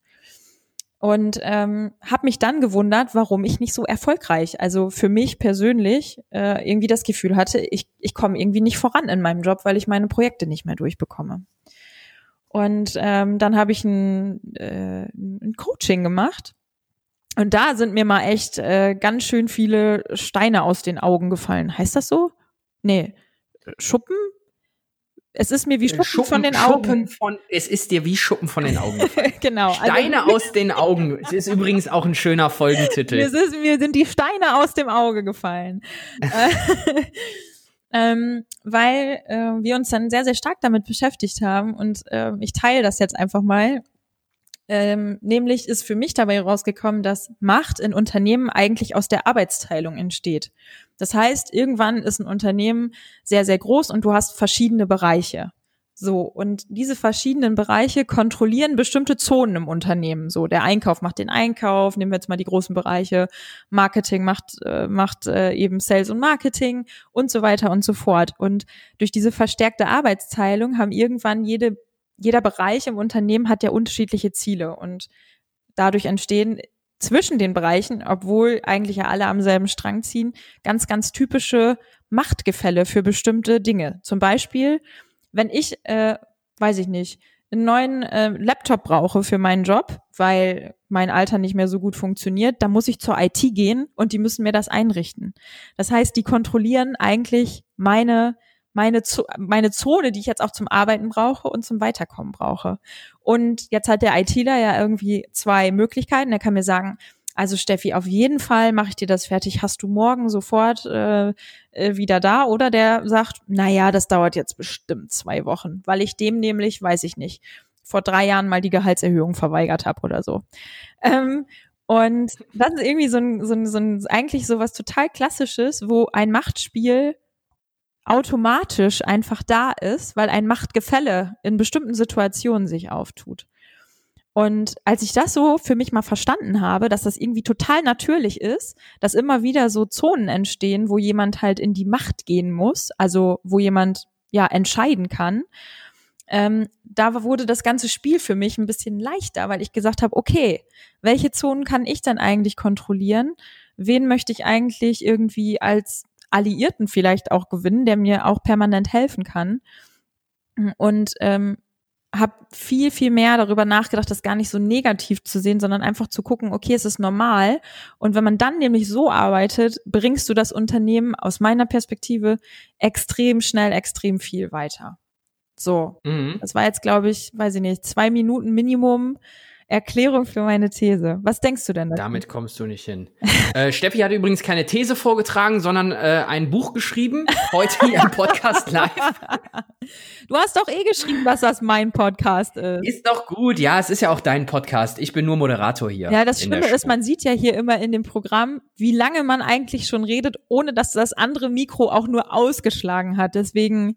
und ähm, habe mich dann gewundert, warum ich nicht so erfolgreich, also für mich persönlich äh, irgendwie das Gefühl hatte, ich, ich komme irgendwie nicht voran in meinem Job, weil ich meine Projekte nicht mehr durchbekomme. Und ähm, dann habe ich ein, äh, ein Coaching gemacht. Und da sind mir mal echt äh, ganz schön viele Steine aus den Augen gefallen. Heißt das so? Nee. Schuppen? Es ist mir wie Schuppen, Schuppen von den Augen. Schuppen von, es ist dir wie Schuppen von den Augen. [LAUGHS] genau. Also Steine also, aus den Augen. Das ist übrigens auch ein schöner Folgentitel. Mir, ist, mir sind die Steine aus dem Auge gefallen. [LAUGHS] ähm, weil äh, wir uns dann sehr, sehr stark damit beschäftigt haben und äh, ich teile das jetzt einfach mal. Ähm, nämlich ist für mich dabei rausgekommen, dass Macht in Unternehmen eigentlich aus der Arbeitsteilung entsteht. Das heißt, irgendwann ist ein Unternehmen sehr, sehr groß und du hast verschiedene Bereiche. So, und diese verschiedenen Bereiche kontrollieren bestimmte Zonen im Unternehmen. So, der Einkauf macht den Einkauf, nehmen wir jetzt mal die großen Bereiche, Marketing macht, äh, macht äh, eben Sales und Marketing und so weiter und so fort. Und durch diese verstärkte Arbeitsteilung haben irgendwann jede, jeder Bereich im Unternehmen hat ja unterschiedliche Ziele und dadurch entstehen zwischen den Bereichen, obwohl eigentlich ja alle am selben Strang ziehen, ganz, ganz typische Machtgefälle für bestimmte Dinge. Zum Beispiel, wenn ich, äh, weiß ich nicht, einen neuen äh, Laptop brauche für meinen Job, weil mein Alter nicht mehr so gut funktioniert, dann muss ich zur IT gehen und die müssen mir das einrichten. Das heißt, die kontrollieren eigentlich meine meine, meine Zone, die ich jetzt auch zum Arbeiten brauche und zum Weiterkommen brauche. Und jetzt hat der ITler ja irgendwie zwei Möglichkeiten. Er kann mir sagen, also Steffi, auf jeden Fall mache ich dir das fertig. Hast du morgen sofort äh, äh, wieder da? Oder der sagt, na ja, das dauert jetzt bestimmt zwei Wochen, weil ich dem nämlich, weiß ich nicht, vor drei Jahren mal die Gehaltserhöhung verweigert habe oder so. Ähm, und das ist irgendwie so ein, so ein, so ein eigentlich so was total Klassisches, wo ein Machtspiel automatisch einfach da ist, weil ein Machtgefälle in bestimmten Situationen sich auftut. Und als ich das so für mich mal verstanden habe, dass das irgendwie total natürlich ist, dass immer wieder so Zonen entstehen, wo jemand halt in die Macht gehen muss, also wo jemand ja entscheiden kann, ähm, da wurde das ganze Spiel für mich ein bisschen leichter, weil ich gesagt habe, okay, welche Zonen kann ich dann eigentlich kontrollieren? Wen möchte ich eigentlich irgendwie als Alliierten vielleicht auch gewinnen, der mir auch permanent helfen kann? Und ähm, habe viel, viel mehr darüber nachgedacht, das gar nicht so negativ zu sehen, sondern einfach zu gucken, okay, es ist normal. Und wenn man dann nämlich so arbeitet, bringst du das Unternehmen aus meiner Perspektive extrem schnell, extrem viel weiter. So, mhm. das war jetzt, glaube ich, weiß ich nicht, zwei Minuten Minimum Erklärung für meine These. Was denkst du denn dazu? Damit kommst du nicht hin. [LAUGHS] äh, Steffi hat übrigens keine These vorgetragen, sondern äh, ein Buch geschrieben. Heute hier im Podcast [LAUGHS] live. Du hast doch eh geschrieben, dass das mein Podcast ist. Ist doch gut. Ja, es ist ja auch dein Podcast. Ich bin nur Moderator hier. Ja, das Schlimme ist, man sieht ja hier immer in dem Programm, wie lange man eigentlich schon redet, ohne dass das andere Mikro auch nur ausgeschlagen hat. Deswegen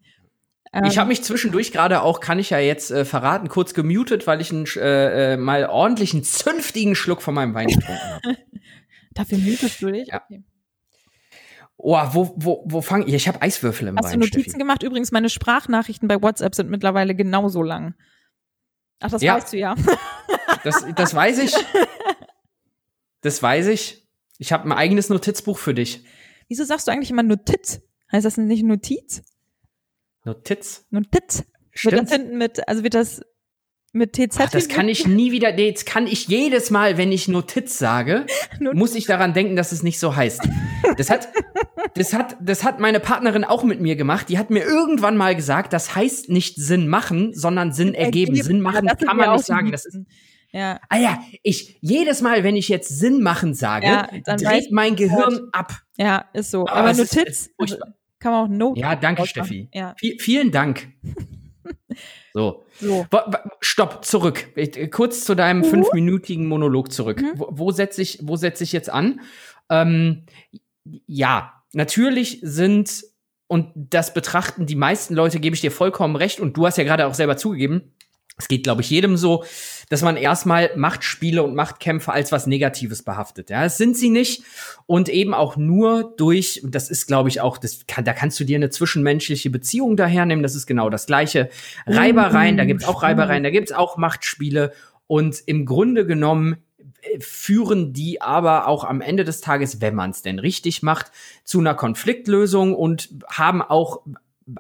ich habe ähm. mich zwischendurch gerade auch, kann ich ja jetzt äh, verraten, kurz gemutet, weil ich einen, äh, äh, mal ordentlichen zünftigen Schluck von meinem Wein getrunken habe. [LAUGHS] Dafür mutest du dich? Ja. Okay. Oh, wo, wo, wo fang ich? Ich habe Eiswürfel im Hast Wein. Hast du Notizen Steffi. gemacht? Übrigens, meine Sprachnachrichten bei WhatsApp sind mittlerweile genauso lang. Ach, das ja. weißt du ja. Das, das weiß ich. Das weiß ich. Ich habe ein eigenes Notizbuch für dich. Wieso sagst du eigentlich immer Notiz? Heißt das nicht Notiz? Notiz. Notiz. Stimmt. Wird das hinten mit, also wird das mit TZ? Ach, das kann ich nie wieder, nee, jetzt kann ich jedes Mal, wenn ich Notiz sage, [LAUGHS] Notiz. muss ich daran denken, dass es nicht so heißt. Das hat, das hat, das hat meine Partnerin auch mit mir gemacht. Die hat mir irgendwann mal gesagt, das heißt nicht Sinn machen, sondern Sinn ergeben. ergeben. Sinn machen ja, kann man nicht sagen. Das ist, ja. Ah ja, ich, jedes Mal, wenn ich jetzt Sinn machen sage, ja, dreht mein Gehirn ab. Ja, ist so. Aber, Aber Notiz, ist, ist kann man auch Note. Ja, danke, Steffi. Ja. V vielen Dank. [LAUGHS] so. so. Stopp, zurück. Kurz zu deinem uh. fünfminütigen Monolog zurück. Mhm. Wo, wo setze ich, wo setze ich jetzt an? Ähm, ja, natürlich sind, und das betrachten die meisten Leute, gebe ich dir vollkommen recht, und du hast ja gerade auch selber zugegeben, es geht, glaube ich, jedem so, dass man erstmal Machtspiele und Machtkämpfe als was Negatives behaftet. Ja, das sind sie nicht. Und eben auch nur durch, und das ist, glaube ich, auch, das kann, da kannst du dir eine zwischenmenschliche Beziehung dahernehmen. Das ist genau das Gleiche. Reibereien, da gibt's auch Reibereien, da gibt's auch Machtspiele. Und im Grunde genommen äh, führen die aber auch am Ende des Tages, wenn man es denn richtig macht, zu einer Konfliktlösung und haben auch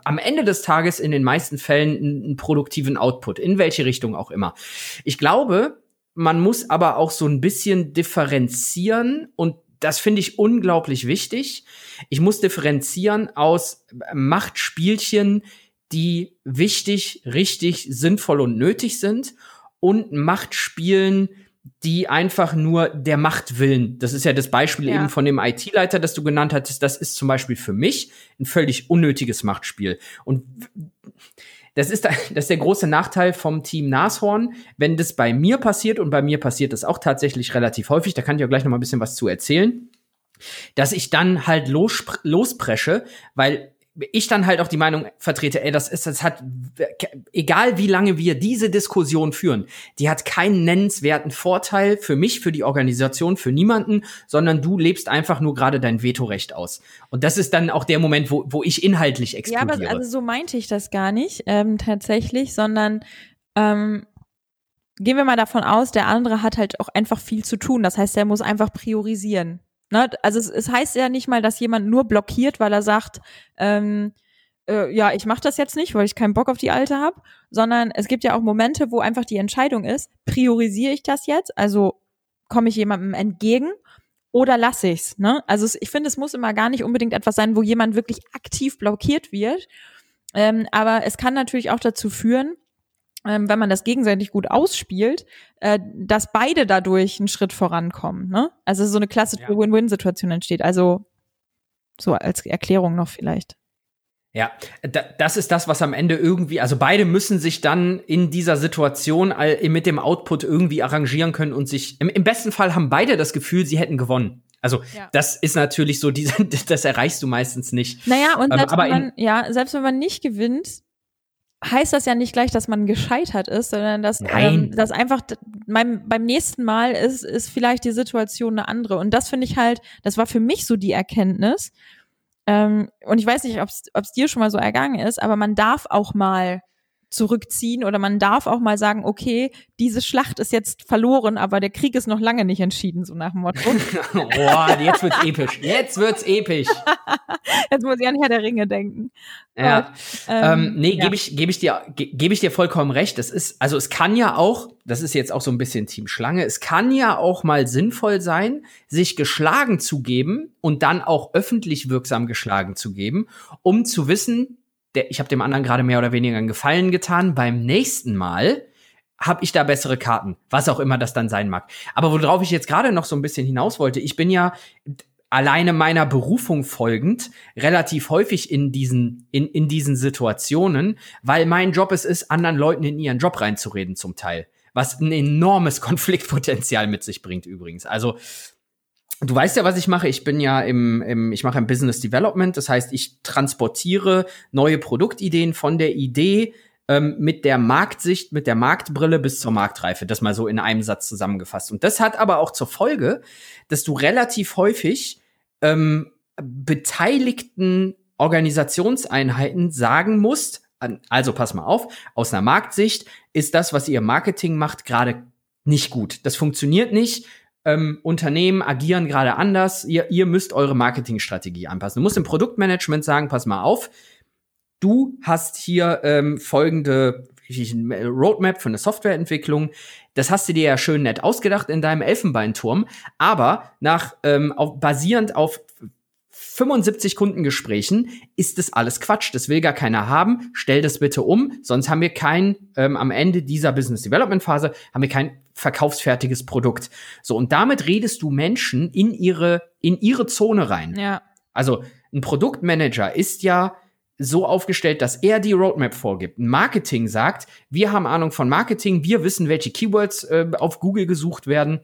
am Ende des Tages in den meisten Fällen einen, produktiven Output, in welche Richtung auch immer. Ich glaube, man muss aber auch so ein bisschen differenzieren und das finde ich unglaublich wichtig. Ich muss differenzieren aus Machtspielchen, die wichtig, richtig, sinnvoll und nötig sind und Machtspielen, die einfach nur der Macht willen. Das ist ja das Beispiel ja. eben von dem IT-Leiter, das du genannt hattest. Das ist zum Beispiel für mich ein völlig unnötiges Machtspiel. Und das ist, [LAUGHS] das ist der große Nachteil vom Team Nashorn. Wenn das bei mir passiert, und bei mir passiert das auch tatsächlich relativ häufig, da kann ich auch gleich noch mal ein bisschen was zu erzählen, dass ich dann halt los, lospresche, weil ich dann halt auch die Meinung vertrete, ey, das ist, das hat, egal wie lange wir diese Diskussion führen, die hat keinen nennenswerten Vorteil für mich, für die Organisation, für niemanden, sondern du lebst einfach nur gerade dein Vetorecht aus. Und das ist dann auch der Moment, wo, wo ich inhaltlich explodiere. Ja, aber also so meinte ich das gar nicht, ähm, tatsächlich, sondern, ähm, gehen wir mal davon aus, der andere hat halt auch einfach viel zu tun. Das heißt, er muss einfach priorisieren. Ne? Also es, es heißt ja nicht mal, dass jemand nur blockiert, weil er sagt, ähm, äh, ja, ich mache das jetzt nicht, weil ich keinen Bock auf die Alte habe, sondern es gibt ja auch Momente, wo einfach die Entscheidung ist, priorisiere ich das jetzt, also komme ich jemandem entgegen oder lasse ich's, ne? Also es, ich finde, es muss immer gar nicht unbedingt etwas sein, wo jemand wirklich aktiv blockiert wird, ähm, aber es kann natürlich auch dazu führen, ähm, wenn man das gegenseitig gut ausspielt, äh, dass beide dadurch einen Schritt vorankommen. Ne? Also so eine klassische ja. Win-Win-Situation entsteht. Also so als Erklärung noch vielleicht. Ja, da, das ist das, was am Ende irgendwie, also beide müssen sich dann in dieser Situation mit dem Output irgendwie arrangieren können und sich, im, im besten Fall haben beide das Gefühl, sie hätten gewonnen. Also ja. das ist natürlich so, diese, [LAUGHS] das erreichst du meistens nicht. Naja, und selbst, aber wenn man, ja, selbst wenn man nicht gewinnt, heißt das ja nicht gleich, dass man gescheitert ist, sondern dass, ähm, dass einfach beim, beim nächsten Mal ist, ist vielleicht die Situation eine andere. Und das finde ich halt, das war für mich so die Erkenntnis. Ähm, und ich weiß nicht, ob es dir schon mal so ergangen ist, aber man darf auch mal zurückziehen oder man darf auch mal sagen, okay, diese Schlacht ist jetzt verloren, aber der Krieg ist noch lange nicht entschieden, so nach dem Motto. [LAUGHS] Boah, jetzt wird's episch. Jetzt wird's episch. [LAUGHS] jetzt muss ich an Herr der Ringe denken. Ja. ähm, ähm, nee, ja. gebe ich, gebe ich dir, gebe ich dir vollkommen recht. Das ist, also es kann ja auch, das ist jetzt auch so ein bisschen Team Schlange, es kann ja auch mal sinnvoll sein, sich geschlagen zu geben und dann auch öffentlich wirksam geschlagen zu geben, um zu wissen, der, ich habe dem anderen gerade mehr oder weniger einen Gefallen getan. Beim nächsten Mal habe ich da bessere Karten, was auch immer das dann sein mag. Aber worauf ich jetzt gerade noch so ein bisschen hinaus wollte, ich bin ja alleine meiner Berufung folgend relativ häufig in diesen in, in diesen Situationen, weil mein Job es ist, anderen Leuten in ihren Job reinzureden zum Teil, was ein enormes [LAUGHS] Konfliktpotenzial mit sich bringt übrigens. Also Du weißt ja, was ich mache. Ich bin ja im, im ich mache ein Business Development. Das heißt, ich transportiere neue Produktideen von der Idee ähm, mit der Marktsicht, mit der Marktbrille bis zur Marktreife. Das mal so in einem Satz zusammengefasst. Und das hat aber auch zur Folge, dass du relativ häufig ähm, beteiligten Organisationseinheiten sagen musst, also pass mal auf, aus einer Marktsicht ist das, was ihr Marketing macht, gerade nicht gut. Das funktioniert nicht ähm, Unternehmen agieren gerade anders. Ihr, ihr müsst eure Marketingstrategie anpassen. Du musst im Produktmanagement sagen, pass mal auf, du hast hier ähm, folgende Roadmap für eine Softwareentwicklung. Das hast du dir ja schön nett ausgedacht in deinem Elfenbeinturm, aber nach ähm, auf, basierend auf 75 Kundengesprächen ist das alles Quatsch. Das will gar keiner haben. Stell das bitte um, sonst haben wir kein ähm, am Ende dieser Business Development Phase haben wir kein verkaufsfertiges Produkt. So und damit redest du Menschen in ihre in ihre Zone rein. Ja. Also ein Produktmanager ist ja so aufgestellt, dass er die Roadmap vorgibt. Ein Marketing sagt, wir haben Ahnung von Marketing, wir wissen, welche Keywords äh, auf Google gesucht werden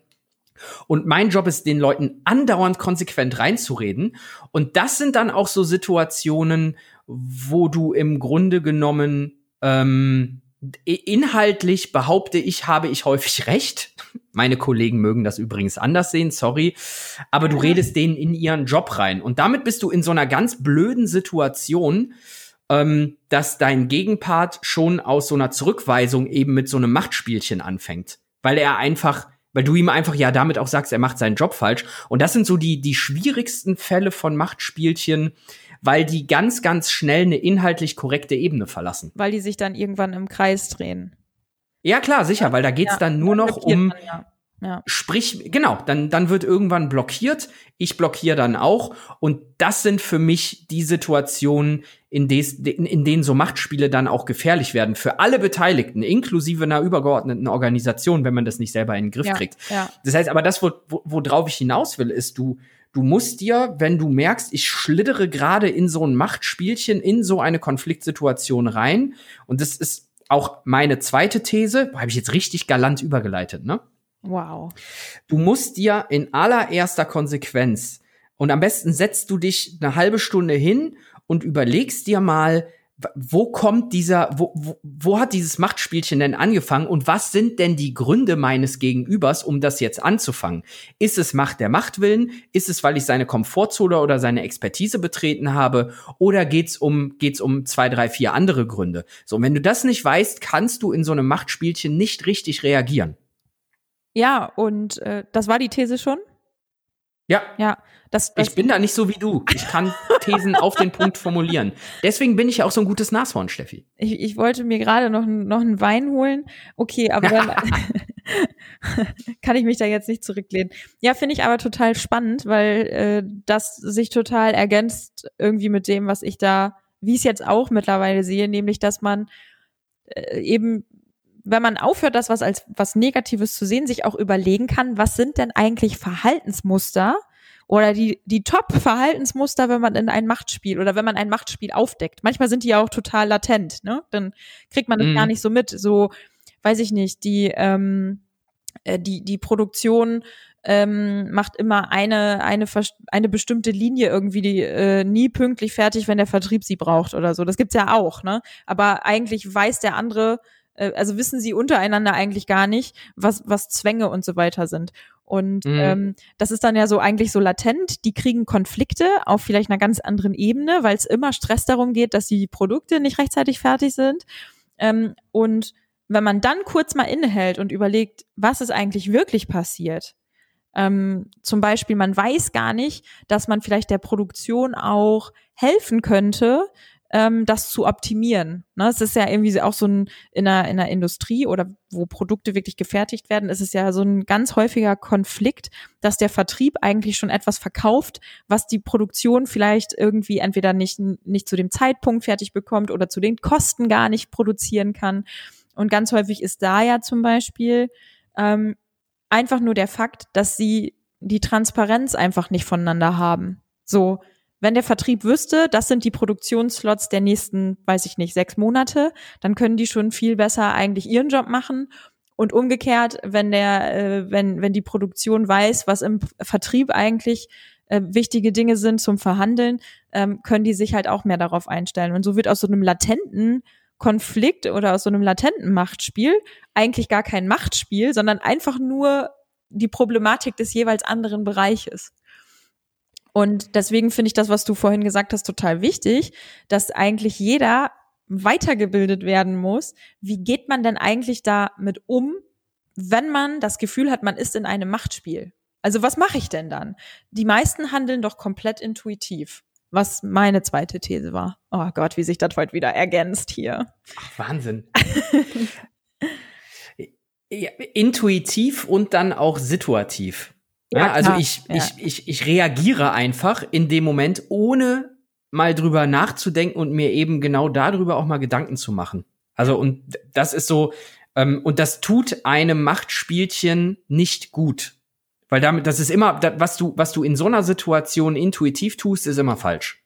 und mein Job ist, den Leuten andauernd konsequent reinzureden. Und das sind dann auch so Situationen, wo du im Grunde genommen ähm, inhaltlich behaupte ich, habe ich häufig recht. [LAUGHS] Meine Kollegen mögen das übrigens anders sehen, sorry. Aber du redest denen in ihren Job rein. Und damit bist du in so einer ganz blöden Situation, ähm, dass dein Gegenpart schon aus so einer Zurückweisung eben mit so einem Machtspielchen anfängt. Weil er einfach weil du ihm einfach ja damit auch sagst, er macht seinen Job falsch. Und das sind so die, die schwierigsten Fälle von Machtspielchen, weil die ganz, ganz schnell eine inhaltlich korrekte Ebene verlassen. Weil die sich dann irgendwann im Kreis drehen. Ja, klar, sicher, weil da geht's ja, dann nur noch um, ja. Ja. Sprich, genau, dann, dann wird irgendwann blockiert. Ich blockiere dann auch. Und das sind für mich die Situationen, in, des, in, denen so Machtspiele dann auch gefährlich werden. Für alle Beteiligten, inklusive einer übergeordneten Organisation, wenn man das nicht selber in den Griff ja, kriegt. Ja. Das heißt, aber das, wo, wo, worauf ich hinaus will, ist, du, du musst dir, wenn du merkst, ich schlittere gerade in so ein Machtspielchen, in so eine Konfliktsituation rein, und das ist auch meine zweite These, habe ich jetzt richtig galant übergeleitet, ne? Wow. Du musst dir in allererster Konsequenz und am besten setzt du dich eine halbe Stunde hin und überlegst dir mal, wo kommt dieser, wo, wo, wo hat dieses Machtspielchen denn angefangen und was sind denn die Gründe meines Gegenübers, um das jetzt anzufangen? Ist es Macht der Machtwillen? Ist es, weil ich seine Komfortzone oder seine Expertise betreten habe? Oder geht's um, geht's um zwei, drei, vier andere Gründe? So, und wenn du das nicht weißt, kannst du in so einem Machtspielchen nicht richtig reagieren. Ja, und äh, das war die These schon? Ja. Ja. Das, das ich bin da nicht so wie du. Ich kann Thesen auf den Punkt formulieren. Deswegen bin ich ja auch so ein gutes Nashorn, Steffi. Ich, ich wollte mir gerade noch, noch einen Wein holen. Okay, aber dann [LAUGHS] kann ich mich da jetzt nicht zurücklehnen. Ja, finde ich aber total spannend, weil äh, das sich total ergänzt irgendwie mit dem, was ich da, wie ich es jetzt auch mittlerweile sehe, nämlich dass man äh, eben wenn man aufhört, das was als was Negatives zu sehen, sich auch überlegen kann, was sind denn eigentlich Verhaltensmuster oder die, die Top-Verhaltensmuster, wenn man in ein Machtspiel oder wenn man ein Machtspiel aufdeckt. Manchmal sind die ja auch total latent, ne? Dann kriegt man das mhm. gar nicht so mit. So, weiß ich nicht, die, ähm, äh, die, die Produktion ähm, macht immer eine, eine, eine bestimmte Linie irgendwie die, äh, nie pünktlich fertig, wenn der Vertrieb sie braucht oder so. Das gibt's ja auch, ne? Aber eigentlich weiß der andere, äh, also wissen sie untereinander eigentlich gar nicht, was, was Zwänge und so weiter sind. Und mhm. ähm, das ist dann ja so eigentlich so latent. Die kriegen Konflikte auf vielleicht einer ganz anderen Ebene, weil es immer Stress darum geht, dass die Produkte nicht rechtzeitig fertig sind. Ähm, und wenn man dann kurz mal innehält und überlegt, was ist eigentlich wirklich passiert, ähm, zum Beispiel, man weiß gar nicht, dass man vielleicht der Produktion auch helfen könnte, ähm, das zu optimieren. Ne? Es ist ja irgendwie auch so ein in einer, in einer Industrie oder wo Produkte wirklich gefertigt werden, ist es ja so ein ganz häufiger Konflikt, dass der Vertrieb eigentlich schon etwas verkauft, was die Produktion vielleicht irgendwie entweder nicht, nicht zu dem Zeitpunkt fertig bekommt oder zu den Kosten gar nicht produzieren kann. Und ganz häufig ist da ja zum Beispiel ähm, einfach nur der Fakt, dass sie die Transparenz einfach nicht voneinander haben. So, wenn der Vertrieb wüsste, das sind die Produktionsslots der nächsten, weiß ich nicht, sechs Monate, dann können die schon viel besser eigentlich ihren Job machen. Und umgekehrt, wenn der, äh, wenn, wenn die Produktion weiß, was im Vertrieb eigentlich äh, wichtige Dinge sind zum Verhandeln, ähm, können die sich halt auch mehr darauf einstellen. Und so wird aus so einem latenten Konflikt oder aus so einem latenten Machtspiel eigentlich gar kein Machtspiel, sondern einfach nur die Problematik des jeweils anderen Bereiches. Und deswegen finde ich das, was du vorhin gesagt hast, total wichtig, dass eigentlich jeder weitergebildet werden muss. Wie geht man denn eigentlich damit um, wenn man das Gefühl hat, man ist in einem Machtspiel? Also was mache ich denn dann? Die meisten handeln doch komplett intuitiv, was meine zweite These war. Oh Gott, wie sich das heute wieder ergänzt hier. Ach, Wahnsinn. [LAUGHS] ja, intuitiv und dann auch situativ. Ja, ja also ich, ja. ich, ich, ich reagiere einfach in dem Moment, ohne mal drüber nachzudenken und mir eben genau darüber auch mal Gedanken zu machen. Also, und das ist so, ähm, und das tut einem Machtspielchen nicht gut. Weil damit, das ist immer, das, was du, was du in so einer Situation intuitiv tust, ist immer falsch.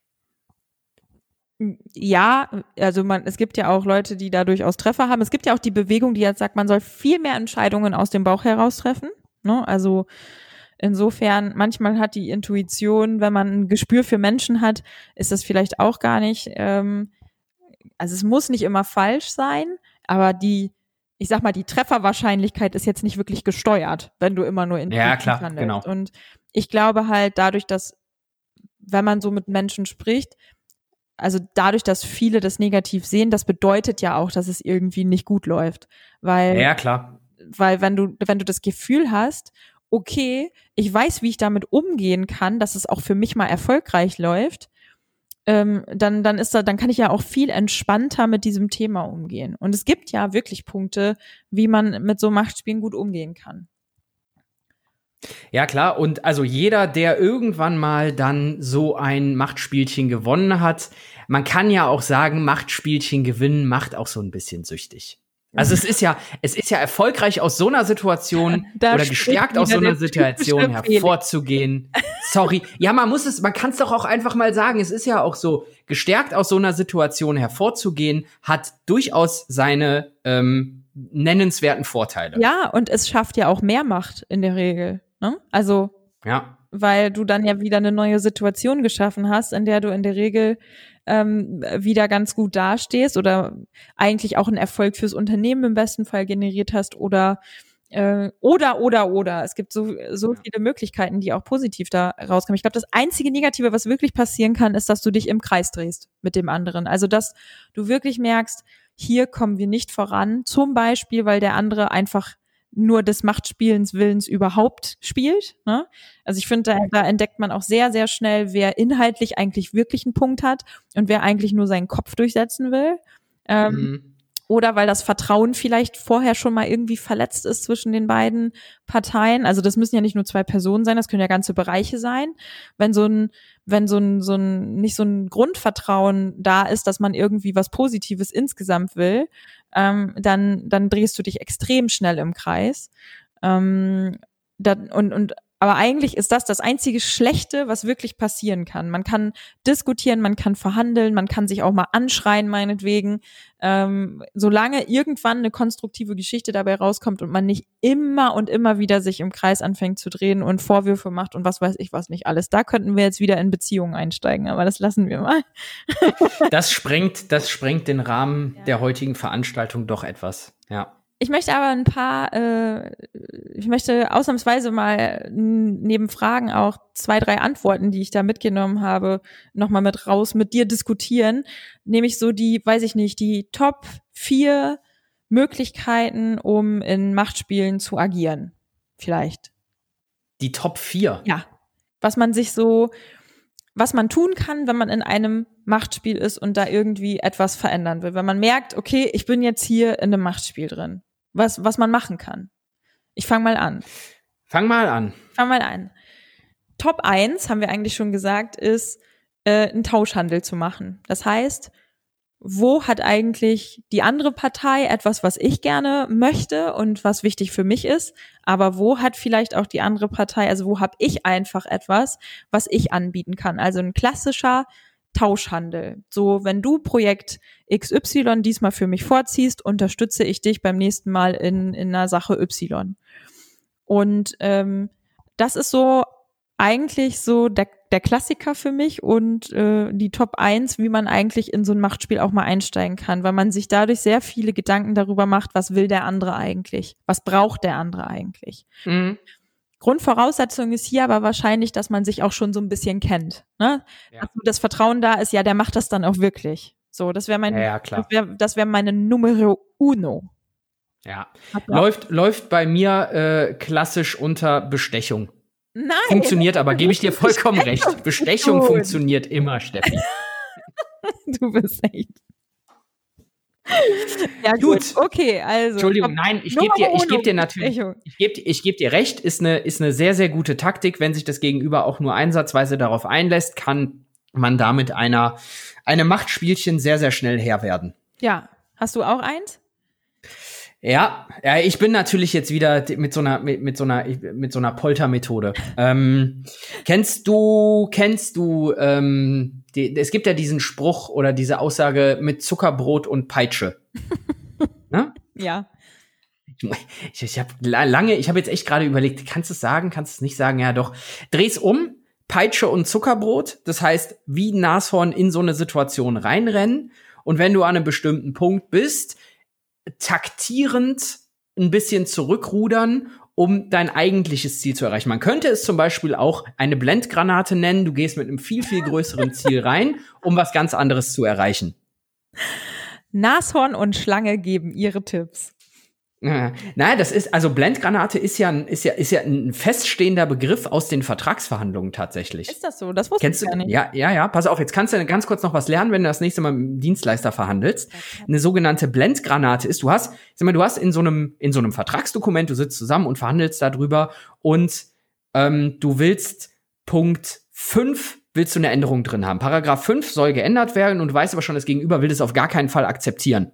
Ja, also man, es gibt ja auch Leute, die da durchaus Treffer haben. Es gibt ja auch die Bewegung, die jetzt sagt, man soll viel mehr Entscheidungen aus dem Bauch heraus treffen. Ne? Also Insofern, manchmal hat die Intuition, wenn man ein Gespür für Menschen hat, ist das vielleicht auch gar nicht, ähm, also es muss nicht immer falsch sein, aber die, ich sag mal, die Trefferwahrscheinlichkeit ist jetzt nicht wirklich gesteuert, wenn du immer nur intuitiv ja, klar, handelst. Genau. Und ich glaube halt dadurch, dass, wenn man so mit Menschen spricht, also dadurch, dass viele das negativ sehen, das bedeutet ja auch, dass es irgendwie nicht gut läuft. Weil, ja, klar. Weil wenn du, wenn du das Gefühl hast okay, ich weiß, wie ich damit umgehen kann, dass es auch für mich mal erfolgreich läuft, ähm, dann, dann ist da, dann kann ich ja auch viel entspannter mit diesem Thema umgehen. Und es gibt ja wirklich Punkte, wie man mit so Machtspielen gut umgehen kann. Ja, klar. Und also jeder, der irgendwann mal dann so ein Machtspielchen gewonnen hat, man kann ja auch sagen, Machtspielchen gewinnen macht auch so ein bisschen süchtig. Also es ist ja, es ist ja erfolgreich aus so einer Situation [LAUGHS] da oder gestärkt aus so einer Situation hervorzugehen. Sorry. Ja, man muss es, man kann es doch auch einfach mal sagen. Es ist ja auch so, gestärkt aus so einer Situation hervorzugehen, hat durchaus seine ähm, nennenswerten Vorteile. Ja, und es schafft ja auch mehr Macht in der Regel. Ne? Also, ja. Weil du dann ja wieder eine neue Situation geschaffen hast, in der du in der Regel ähm, wieder ganz gut dastehst oder eigentlich auch einen Erfolg fürs Unternehmen im besten Fall generiert hast oder äh, oder oder oder es gibt so so viele Möglichkeiten, die auch positiv da rauskommen. Ich glaube, das einzige Negative, was wirklich passieren kann, ist, dass du dich im Kreis drehst mit dem anderen. Also dass du wirklich merkst, hier kommen wir nicht voran. Zum Beispiel, weil der andere einfach nur des Machtspielens Willens überhaupt spielt. Ne? Also ich finde, da, da entdeckt man auch sehr, sehr schnell, wer inhaltlich eigentlich wirklich einen Punkt hat und wer eigentlich nur seinen Kopf durchsetzen will. Ähm, mhm. Oder weil das Vertrauen vielleicht vorher schon mal irgendwie verletzt ist zwischen den beiden Parteien. Also das müssen ja nicht nur zwei Personen sein, das können ja ganze Bereiche sein. Wenn so ein, wenn so ein, so ein, nicht so ein Grundvertrauen da ist, dass man irgendwie was Positives insgesamt will, ähm, dann, dann drehst du dich extrem schnell im Kreis. Ähm, dann, und, und aber eigentlich ist das das einzige Schlechte, was wirklich passieren kann. Man kann diskutieren, man kann verhandeln, man kann sich auch mal anschreien, meinetwegen. Ähm, solange irgendwann eine konstruktive Geschichte dabei rauskommt und man nicht immer und immer wieder sich im Kreis anfängt zu drehen und Vorwürfe macht und was weiß ich was nicht alles. Da könnten wir jetzt wieder in Beziehungen einsteigen, aber das lassen wir mal. das sprengt, das sprengt den Rahmen ja. der heutigen Veranstaltung doch etwas. Ja. Ich möchte aber ein paar, äh, ich möchte ausnahmsweise mal neben Fragen auch zwei, drei Antworten, die ich da mitgenommen habe, nochmal mit raus mit dir diskutieren. Nämlich so die, weiß ich nicht, die Top vier Möglichkeiten, um in Machtspielen zu agieren. Vielleicht. Die Top vier? Ja. Was man sich so, was man tun kann, wenn man in einem Machtspiel ist und da irgendwie etwas verändern will. Wenn man merkt, okay, ich bin jetzt hier in einem Machtspiel drin. Was, was man machen kann. Ich fange mal an. Fang mal an. Fang mal an. Top 1, haben wir eigentlich schon gesagt, ist, äh, einen Tauschhandel zu machen. Das heißt, wo hat eigentlich die andere Partei etwas, was ich gerne möchte und was wichtig für mich ist, aber wo hat vielleicht auch die andere Partei, also wo habe ich einfach etwas, was ich anbieten kann. Also ein klassischer Tauschhandel. So, wenn du Projekt XY diesmal für mich vorziehst, unterstütze ich dich beim nächsten Mal in, in einer Sache Y. Und ähm, das ist so eigentlich so der, der Klassiker für mich und äh, die Top 1, wie man eigentlich in so ein Machtspiel auch mal einsteigen kann, weil man sich dadurch sehr viele Gedanken darüber macht, was will der andere eigentlich? Was braucht der andere eigentlich? Mhm. Grundvoraussetzung ist hier aber wahrscheinlich, dass man sich auch schon so ein bisschen kennt. Ne? Ja. Also das Vertrauen da ist, ja, der macht das dann auch wirklich. So, das wäre mein, ja, das wäre wär meine Numero uno. Ja. Läuft, läuft bei mir äh, klassisch unter Bestechung. Nein. Funktioniert aber, gebe ich dir vollkommen recht. Bestechung funktioniert immer, Steffi. [LAUGHS] du bist echt. Ja, gut. gut. Okay, also. Entschuldigung, nein, ich gebe dir, ich geb dir natürlich, ich gebe ich geb dir recht, ist eine, ist eine sehr, sehr gute Taktik. Wenn sich das Gegenüber auch nur einsatzweise darauf einlässt, kann man damit einer, einem Machtspielchen sehr, sehr schnell Herr werden. Ja. Hast du auch eins? Ja, ja, ich bin natürlich jetzt wieder mit so einer mit, mit so einer mit so einer Poltermethode. ähm, kennst du kennst du ähm, die, es gibt ja diesen Spruch oder diese Aussage mit Zuckerbrot und Peitsche. [LAUGHS] ne? Ja. Ich, ich habe lange, ich habe jetzt echt gerade überlegt, kannst du es sagen, kannst du es nicht sagen? Ja, doch. Dreh's um, Peitsche und Zuckerbrot. Das heißt, wie Nashorn in so eine Situation reinrennen. Und wenn du an einem bestimmten Punkt bist, taktierend ein bisschen zurückrudern, um dein eigentliches Ziel zu erreichen. Man könnte es zum Beispiel auch eine Blendgranate nennen. Du gehst mit einem viel, viel größeren Ziel rein, um was ganz anderes zu erreichen. Nashorn und Schlange geben ihre Tipps. Nein, das ist, also Blendgranate ist ja, ist ja, ist ja ein feststehender Begriff aus den Vertragsverhandlungen tatsächlich. Ist das so? Das wusste Kennst ich gar nicht. Ja, ja, ja. Pass auf, jetzt kannst du ganz kurz noch was lernen, wenn du das nächste Mal mit einem Dienstleister verhandelst. Eine sogenannte Blendgranate ist, du hast, sag mal, du hast in so einem, in so einem Vertragsdokument, du sitzt zusammen und verhandelst darüber und ähm, du willst Punkt 5 willst du eine Änderung drin haben. Paragraph 5 soll geändert werden und du weißt aber schon, das Gegenüber will das auf gar keinen Fall akzeptieren.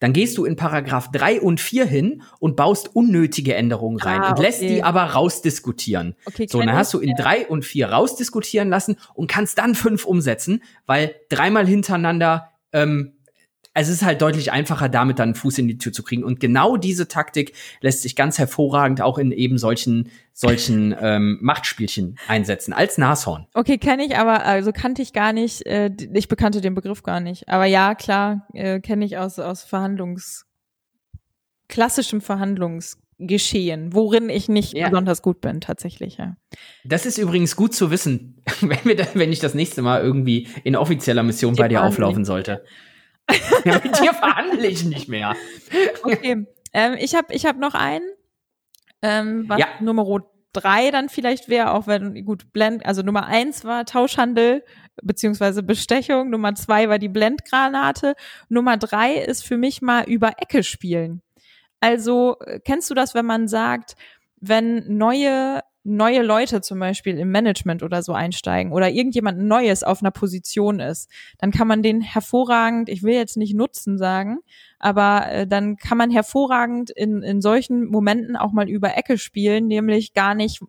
Dann gehst du in Paragraph 3 und 4 hin und baust unnötige Änderungen rein ah, und lässt die aber rausdiskutieren. Okay, so, dann hast du in 3 und 4 rausdiskutieren lassen und kannst dann 5 umsetzen, weil dreimal hintereinander ähm, es ist halt deutlich einfacher, damit dann einen Fuß in die Tür zu kriegen. Und genau diese Taktik lässt sich ganz hervorragend auch in eben solchen solchen ähm, Machtspielchen einsetzen als Nashorn. Okay, kenne ich, aber also kannte ich gar nicht. Äh, ich bekannte den Begriff gar nicht. Aber ja, klar, äh, kenne ich aus aus Verhandlungs klassischem Verhandlungsgeschehen, worin ich nicht ja. besonders gut bin, tatsächlich, ja. Das ist übrigens gut zu wissen, [LAUGHS] wenn, wir da, wenn ich das nächste Mal irgendwie in offizieller Mission bei dir auflaufen sollte. Ja, mit dir verhandle ich nicht mehr. Okay, ähm, ich habe ich hab noch einen, ähm, was ja. Nummer drei dann vielleicht wäre, auch wenn, gut, Blend, also Nummer eins war Tauschhandel beziehungsweise Bestechung, Nummer zwei war die Blendgranate, Nummer drei ist für mich mal über Ecke spielen. Also äh, kennst du das, wenn man sagt, wenn neue neue Leute zum Beispiel im Management oder so einsteigen oder irgendjemand Neues auf einer Position ist, dann kann man den hervorragend, ich will jetzt nicht Nutzen sagen, aber äh, dann kann man hervorragend in, in solchen Momenten auch mal über Ecke spielen, nämlich gar nicht,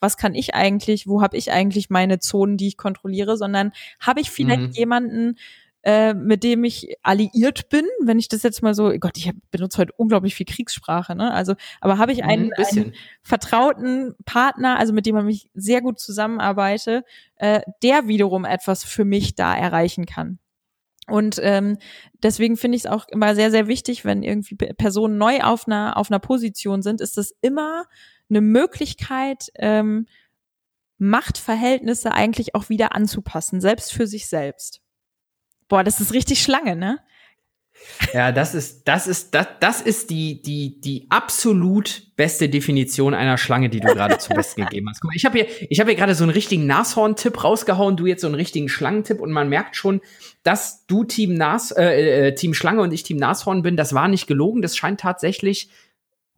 was kann ich eigentlich, wo habe ich eigentlich meine Zonen, die ich kontrolliere, sondern habe ich vielleicht mhm. jemanden, äh, mit dem ich alliiert bin, wenn ich das jetzt mal so, Gott, ich benutze heute unglaublich viel Kriegssprache, ne? Also, aber habe ich mhm, einen, ein einen, vertrauten Partner, also mit dem man mich sehr gut zusammenarbeite, äh, der wiederum etwas für mich da erreichen kann. Und ähm, deswegen finde ich es auch immer sehr, sehr wichtig, wenn irgendwie Personen neu auf einer, auf einer Position sind, ist das immer eine Möglichkeit, ähm, Machtverhältnisse eigentlich auch wieder anzupassen, selbst für sich selbst. Boah, das ist richtig Schlange, ne? Ja, das ist, das ist, das, das ist die, die, die absolut beste Definition einer Schlange, die du gerade zum Besten gegeben hast. Guck mal, ich habe hier, ich habe hier gerade so einen richtigen Nashorn-Tipp rausgehauen, du jetzt so einen richtigen Schlangentipp und man merkt schon, dass du Team Nas, äh, äh, Team Schlange und ich Team Nashorn bin. Das war nicht gelogen, das scheint tatsächlich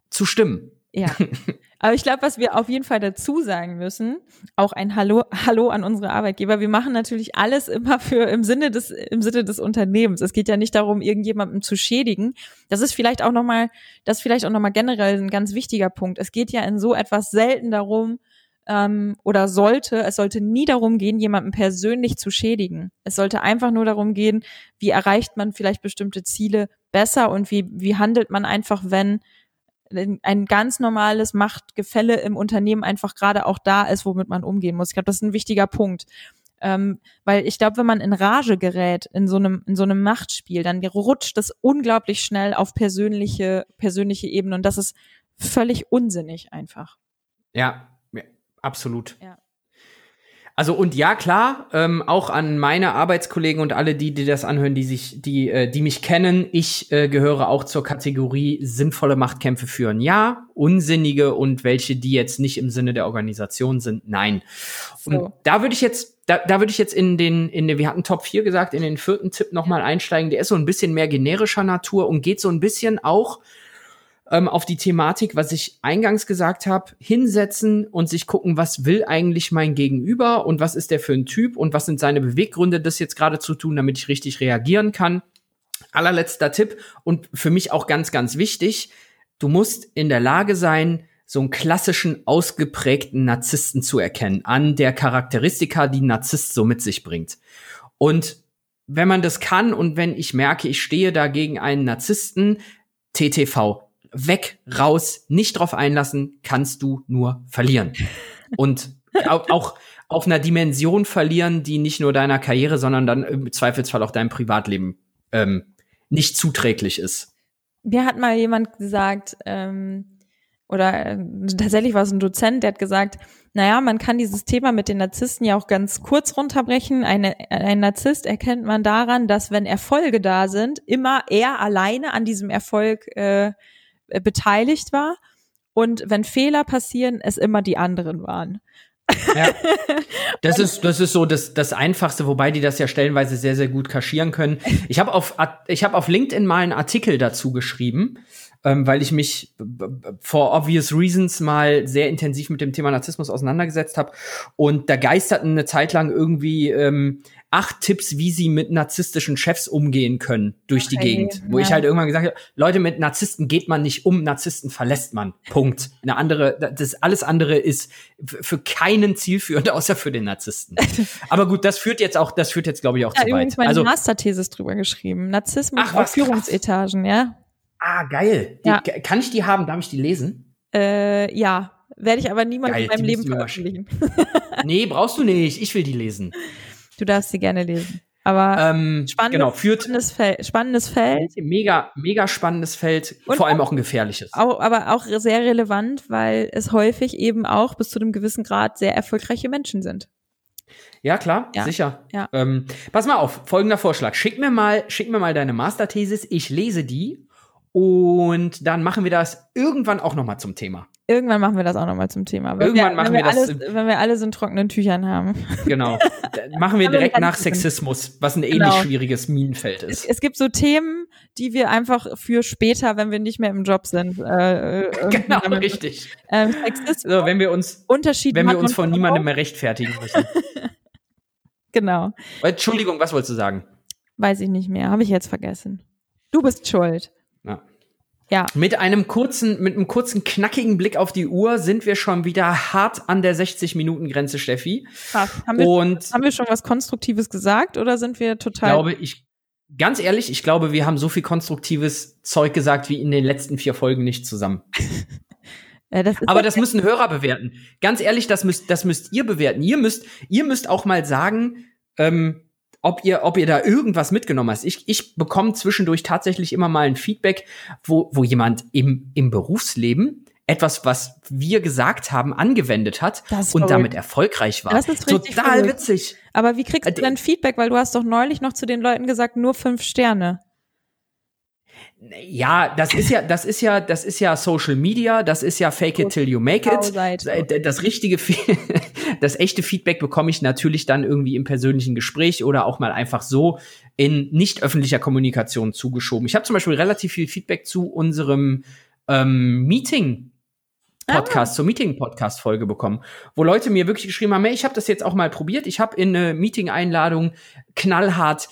zu stimmen. Ja. [LAUGHS] Aber ich glaube, was wir auf jeden Fall dazu sagen müssen, auch ein Hallo, Hallo an unsere Arbeitgeber. Wir machen natürlich alles immer für im Sinne des, im Sinne des Unternehmens. Es geht ja nicht darum, irgendjemandem zu schädigen. Das ist vielleicht auch nochmal, das ist vielleicht auch nochmal generell ein ganz wichtiger Punkt. Es geht ja in so etwas selten darum, ähm, oder sollte, es sollte nie darum gehen, jemanden persönlich zu schädigen. Es sollte einfach nur darum gehen, wie erreicht man vielleicht bestimmte Ziele besser und wie, wie handelt man einfach, wenn ein ganz normales Machtgefälle im Unternehmen einfach gerade auch da ist, womit man umgehen muss. Ich glaube, das ist ein wichtiger Punkt. Ähm, weil ich glaube, wenn man in Rage gerät in so einem in so einem Machtspiel, dann rutscht das unglaublich schnell auf persönliche persönliche Ebene und das ist völlig unsinnig einfach. Ja, absolut. Ja. Also und ja, klar, ähm, auch an meine Arbeitskollegen und alle die, die das anhören, die sich, die, äh, die mich kennen, ich äh, gehöre auch zur Kategorie sinnvolle Machtkämpfe führen. Ja, unsinnige und welche, die jetzt nicht im Sinne der Organisation sind, nein. So. Und da würde ich jetzt, da, da würde ich jetzt in den, in den, wir hatten Top 4 gesagt, in den vierten Tipp nochmal einsteigen. Der ist so ein bisschen mehr generischer Natur und geht so ein bisschen auch ähm, auf die Thematik, was ich eingangs gesagt habe, hinsetzen und sich gucken, was will eigentlich mein Gegenüber und was ist der für ein Typ und was sind seine Beweggründe, das jetzt gerade zu tun, damit ich richtig reagieren kann. Allerletzter Tipp und für mich auch ganz, ganz wichtig, du musst in der Lage sein, so einen klassischen, ausgeprägten Narzissten zu erkennen, an der Charakteristika, die Narzisst so mit sich bringt. Und wenn man das kann und wenn ich merke, ich stehe da gegen einen Narzissten, TTV, weg, raus, nicht drauf einlassen, kannst du nur verlieren. Und auch auf einer Dimension verlieren, die nicht nur deiner Karriere, sondern dann im Zweifelsfall auch deinem Privatleben ähm, nicht zuträglich ist. Mir hat mal jemand gesagt, ähm, oder äh, tatsächlich war es ein Dozent, der hat gesagt, naja, man kann dieses Thema mit den Narzissten ja auch ganz kurz runterbrechen. Eine, ein Narzisst erkennt man daran, dass wenn Erfolge da sind, immer er alleine an diesem Erfolg äh, beteiligt war und wenn Fehler passieren, es immer die anderen waren. Ja. [LAUGHS] Das ist, das ist so das, das Einfachste, wobei die das ja stellenweise sehr, sehr gut kaschieren können. Ich habe auf, ich hab auf LinkedIn mal einen Artikel dazu geschrieben. Ähm, weil ich mich for obvious reasons mal sehr intensiv mit dem Thema Narzissmus auseinandergesetzt habe. Und da geisterten eine Zeit lang irgendwie ähm, acht Tipps, wie sie mit narzisstischen Chefs umgehen können durch okay, die Gegend. Wo ja. ich halt irgendwann gesagt habe, Leute, mit Narzissten geht man nicht um, Narzissten verlässt man. Punkt. Eine andere, das alles andere ist für keinen zielführend, [LAUGHS] außer für den Narzissten. [LAUGHS] Aber gut, das führt jetzt auch, das führt jetzt, glaube ich, auch ja, zu weit. meine also, Masterthesis drüber geschrieben. Narzissmus Ach, auf Führungsetagen, ja. Ah, geil. Die, ja. Kann ich die haben? Darf ich die lesen? Äh, ja. Werde ich aber niemals in meinem Leben veröffentlichen. nee, brauchst du nicht. Ich will die lesen. Du darfst sie gerne lesen. Aber ähm, spannendes, genau, führt, spannendes, Feld, spannendes Feld. Mega, mega spannendes Feld, Und vor allem auch ein gefährliches. Auch, aber auch sehr relevant, weil es häufig eben auch bis zu einem gewissen Grad sehr erfolgreiche Menschen sind. Ja, klar, ja. sicher. Ja. Ähm, pass mal auf, folgender Vorschlag. Schick mir mal, schick mir mal deine Masterthesis, ich lese die und dann machen wir das irgendwann auch nochmal zum Thema. Irgendwann machen wir das auch nochmal zum Thema. Wenn irgendwann wir, machen wir, wir das. Alles, wenn wir alles in trockenen Tüchern haben. Genau. [LAUGHS] machen wir direkt nach Sexismus, was ein ähnlich genau. schwieriges Minenfeld ist. Es, es, gibt so Themen, die wir einfach für später, wenn wir nicht mehr im Job sind. Äh, äh genau, richtig. Ähm, Sexismus, so, wenn wir uns, wenn wir uns von niemandem mehr rechtfertigen müssen. [LAUGHS] genau. Entschuldigung, was wolltest du sagen? Weiß ich nicht mehr. Habe ich jetzt vergessen. Du bist schuld. Ja. Mit einem kurzen, mit einem kurzen, knackigen Blick auf die Uhr sind wir schon wieder hart an der 60-Minuten-Grenze, Steffi. Krass. Haben wir, Und haben wir schon was Konstruktives gesagt oder sind wir total. Ich glaube, ich, ganz ehrlich, ich glaube, wir haben so viel konstruktives Zeug gesagt wie in den letzten vier Folgen nicht zusammen. [LAUGHS] ja, das Aber das müssen Hörer bewerten. Ganz ehrlich, das müsst, das müsst ihr bewerten. Ihr müsst, ihr müsst auch mal sagen, ähm, ob ihr, ob ihr da irgendwas mitgenommen hast. Ich, ich bekomme zwischendurch tatsächlich immer mal ein Feedback, wo, wo jemand im, im Berufsleben etwas, was wir gesagt haben, angewendet hat und verrückt. damit erfolgreich war. Das ist Total verrückt. witzig. Aber wie kriegst du äh, denn Feedback? Weil du hast doch neulich noch zu den Leuten gesagt, nur fünf Sterne. Ja, das ist ja, das ist ja, das ist ja Social Media, das ist ja Fake it till you make it. Äh, das richtige, [LAUGHS] das echte Feedback bekomme ich natürlich dann irgendwie im persönlichen Gespräch oder auch mal einfach so in nicht öffentlicher Kommunikation zugeschoben. Ich habe zum Beispiel relativ viel Feedback zu unserem ähm, Meeting Podcast, ah. zur Meeting-Podcast-Folge bekommen, wo Leute mir wirklich geschrieben haben, hey, ich habe das jetzt auch mal probiert, ich habe in eine Meeting-Einladung knallhart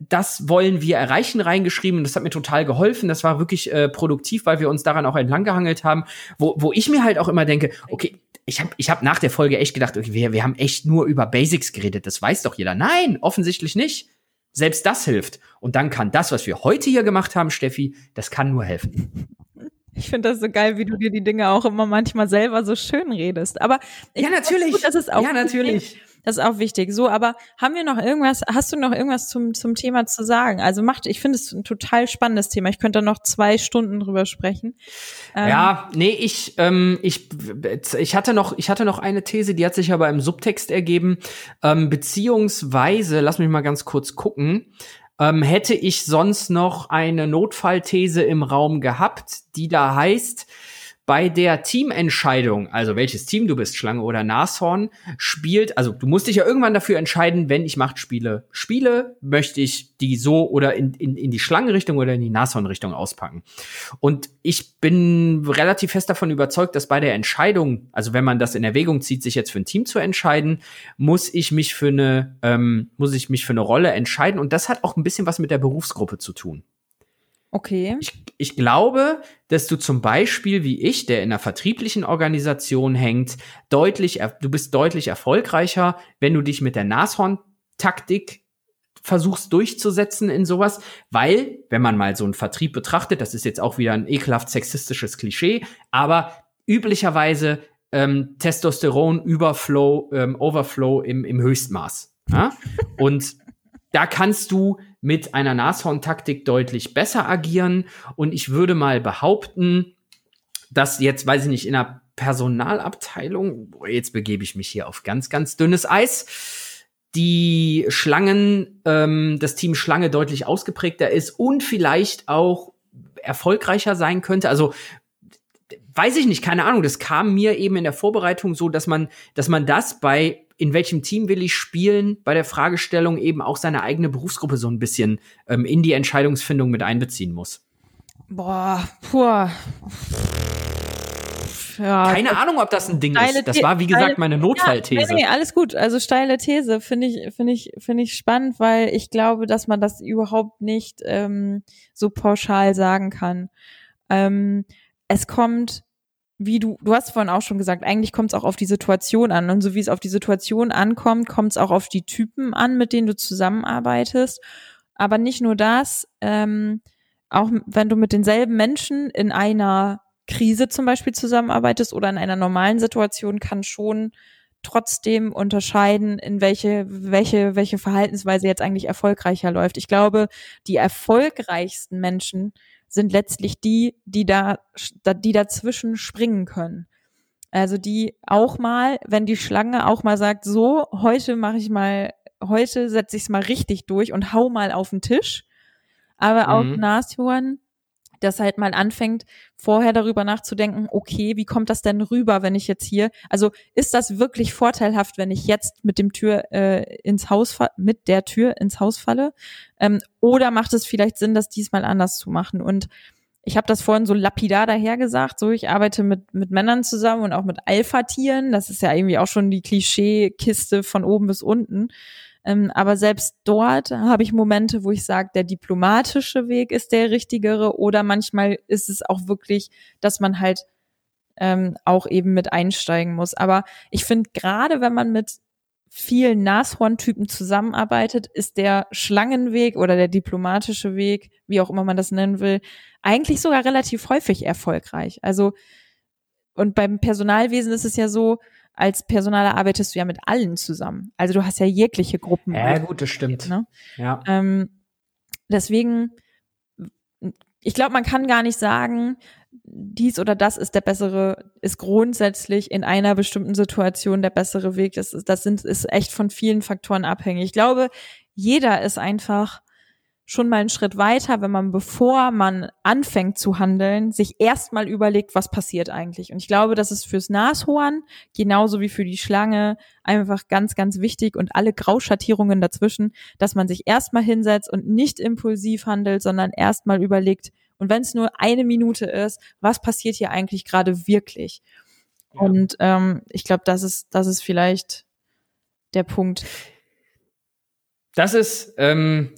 das wollen wir erreichen reingeschrieben. Und das hat mir total geholfen. Das war wirklich äh, produktiv, weil wir uns daran auch entlang gehangelt haben. Wo, wo ich mir halt auch immer denke, okay, ich habe ich hab nach der Folge echt gedacht, okay, wir, wir haben echt nur über Basics geredet. Das weiß doch jeder. Nein, offensichtlich nicht. Selbst das hilft. Und dann kann das, was wir heute hier gemacht haben, Steffi, das kann nur helfen. Ich finde das so geil, wie du dir die Dinge auch immer manchmal selber so schön redest. Aber ja, natürlich. Gut, das ist auch ja, natürlich. Das ist auch wichtig. So, aber haben wir noch irgendwas, hast du noch irgendwas zum, zum Thema zu sagen? Also macht, ich finde es ein total spannendes Thema. Ich könnte da noch zwei Stunden drüber sprechen. Ähm, ja, nee, ich, ähm, ich, ich hatte noch, ich hatte noch eine These, die hat sich aber im Subtext ergeben, ähm, beziehungsweise, lass mich mal ganz kurz gucken. Ähm, hätte ich sonst noch eine Notfallthese im Raum gehabt, die da heißt, bei der Teamentscheidung, also welches Team du bist, Schlange oder Nashorn, spielt, also du musst dich ja irgendwann dafür entscheiden, wenn ich Machtspiele spiele, möchte ich die so oder in, in, in die Schlangenrichtung oder in die Nashornrichtung auspacken. Und ich bin relativ fest davon überzeugt, dass bei der Entscheidung, also wenn man das in Erwägung zieht, sich jetzt für ein Team zu entscheiden, muss ich mich für eine, ähm, muss ich mich für eine Rolle entscheiden. Und das hat auch ein bisschen was mit der Berufsgruppe zu tun. Okay. Ich, ich glaube, dass du zum Beispiel wie ich, der in einer vertrieblichen Organisation hängt, deutlich, du bist deutlich erfolgreicher, wenn du dich mit der Nashorn-Taktik versuchst durchzusetzen in sowas, weil, wenn man mal so einen Vertrieb betrachtet, das ist jetzt auch wieder ein ekelhaft sexistisches Klischee, aber üblicherweise ähm, Testosteron Überflow, ähm, Overflow im, im Höchstmaß. Ja? Und da kannst du mit einer Nashorn-Taktik deutlich besser agieren. Und ich würde mal behaupten, dass jetzt, weiß ich nicht, in einer Personalabteilung, jetzt begebe ich mich hier auf ganz, ganz dünnes Eis, die Schlangen, ähm, das Team Schlange deutlich ausgeprägter ist und vielleicht auch erfolgreicher sein könnte. Also weiß ich nicht, keine Ahnung. Das kam mir eben in der Vorbereitung so, dass man, dass man das bei in welchem Team will ich spielen, bei der Fragestellung eben auch seine eigene Berufsgruppe so ein bisschen ähm, in die Entscheidungsfindung mit einbeziehen muss. Boah, puh. Ja, Keine Ahnung, ob das ein Ding ist. Das war, wie gesagt, meine Notfallthese. Ja, nee, alles gut. Also steile These finde ich, finde ich, finde ich spannend, weil ich glaube, dass man das überhaupt nicht ähm, so pauschal sagen kann. Ähm, es kommt, wie du, du hast vorhin auch schon gesagt, eigentlich kommt es auch auf die Situation an. Und so wie es auf die Situation ankommt, kommt es auch auf die Typen an, mit denen du zusammenarbeitest. Aber nicht nur das, ähm, auch wenn du mit denselben Menschen in einer Krise zum Beispiel zusammenarbeitest oder in einer normalen Situation, kann schon trotzdem unterscheiden, in welche, welche, welche Verhaltensweise jetzt eigentlich erfolgreicher läuft. Ich glaube, die erfolgreichsten Menschen sind letztlich die, die da, die dazwischen springen können. Also die auch mal, wenn die Schlange auch mal sagt, so, heute mache ich mal, heute setze ich es mal richtig durch und hau mal auf den Tisch. Aber auch mhm. Nashorn das halt mal anfängt, vorher darüber nachzudenken, okay, wie kommt das denn rüber, wenn ich jetzt hier, also ist das wirklich vorteilhaft, wenn ich jetzt mit dem Tür äh, ins Haus mit der Tür ins Haus falle? Ähm, oder macht es vielleicht Sinn, das diesmal anders zu machen? Und ich habe das vorhin so lapidar dahergesagt, so ich arbeite mit, mit Männern zusammen und auch mit Alpha-Tieren. Das ist ja irgendwie auch schon die Klischeekiste von oben bis unten. Ähm, aber selbst dort habe ich Momente, wo ich sage, der diplomatische Weg ist der richtigere oder manchmal ist es auch wirklich, dass man halt ähm, auch eben mit einsteigen muss. Aber ich finde gerade, wenn man mit vielen Nashorntypen zusammenarbeitet, ist der Schlangenweg oder der diplomatische Weg, wie auch immer man das nennen will, eigentlich sogar relativ häufig erfolgreich. Also und beim Personalwesen ist es ja so, als Personaler arbeitest du ja mit allen zusammen. Also du hast ja jegliche Gruppen. Ja, gut, das stimmt. Ne? Ja. Ähm, deswegen, ich glaube, man kann gar nicht sagen, dies oder das ist der bessere, ist grundsätzlich in einer bestimmten Situation der bessere Weg. Das, das sind, ist echt von vielen Faktoren abhängig. Ich glaube, jeder ist einfach schon mal einen Schritt weiter, wenn man, bevor man anfängt zu handeln, sich erstmal überlegt, was passiert eigentlich. Und ich glaube, das ist fürs Nashorn genauso wie für die Schlange einfach ganz, ganz wichtig und alle Grauschattierungen dazwischen, dass man sich erstmal hinsetzt und nicht impulsiv handelt, sondern erstmal überlegt, und wenn es nur eine Minute ist, was passiert hier eigentlich gerade wirklich? Ja. Und ähm, ich glaube, das ist, das ist vielleicht der Punkt. Das ist ähm,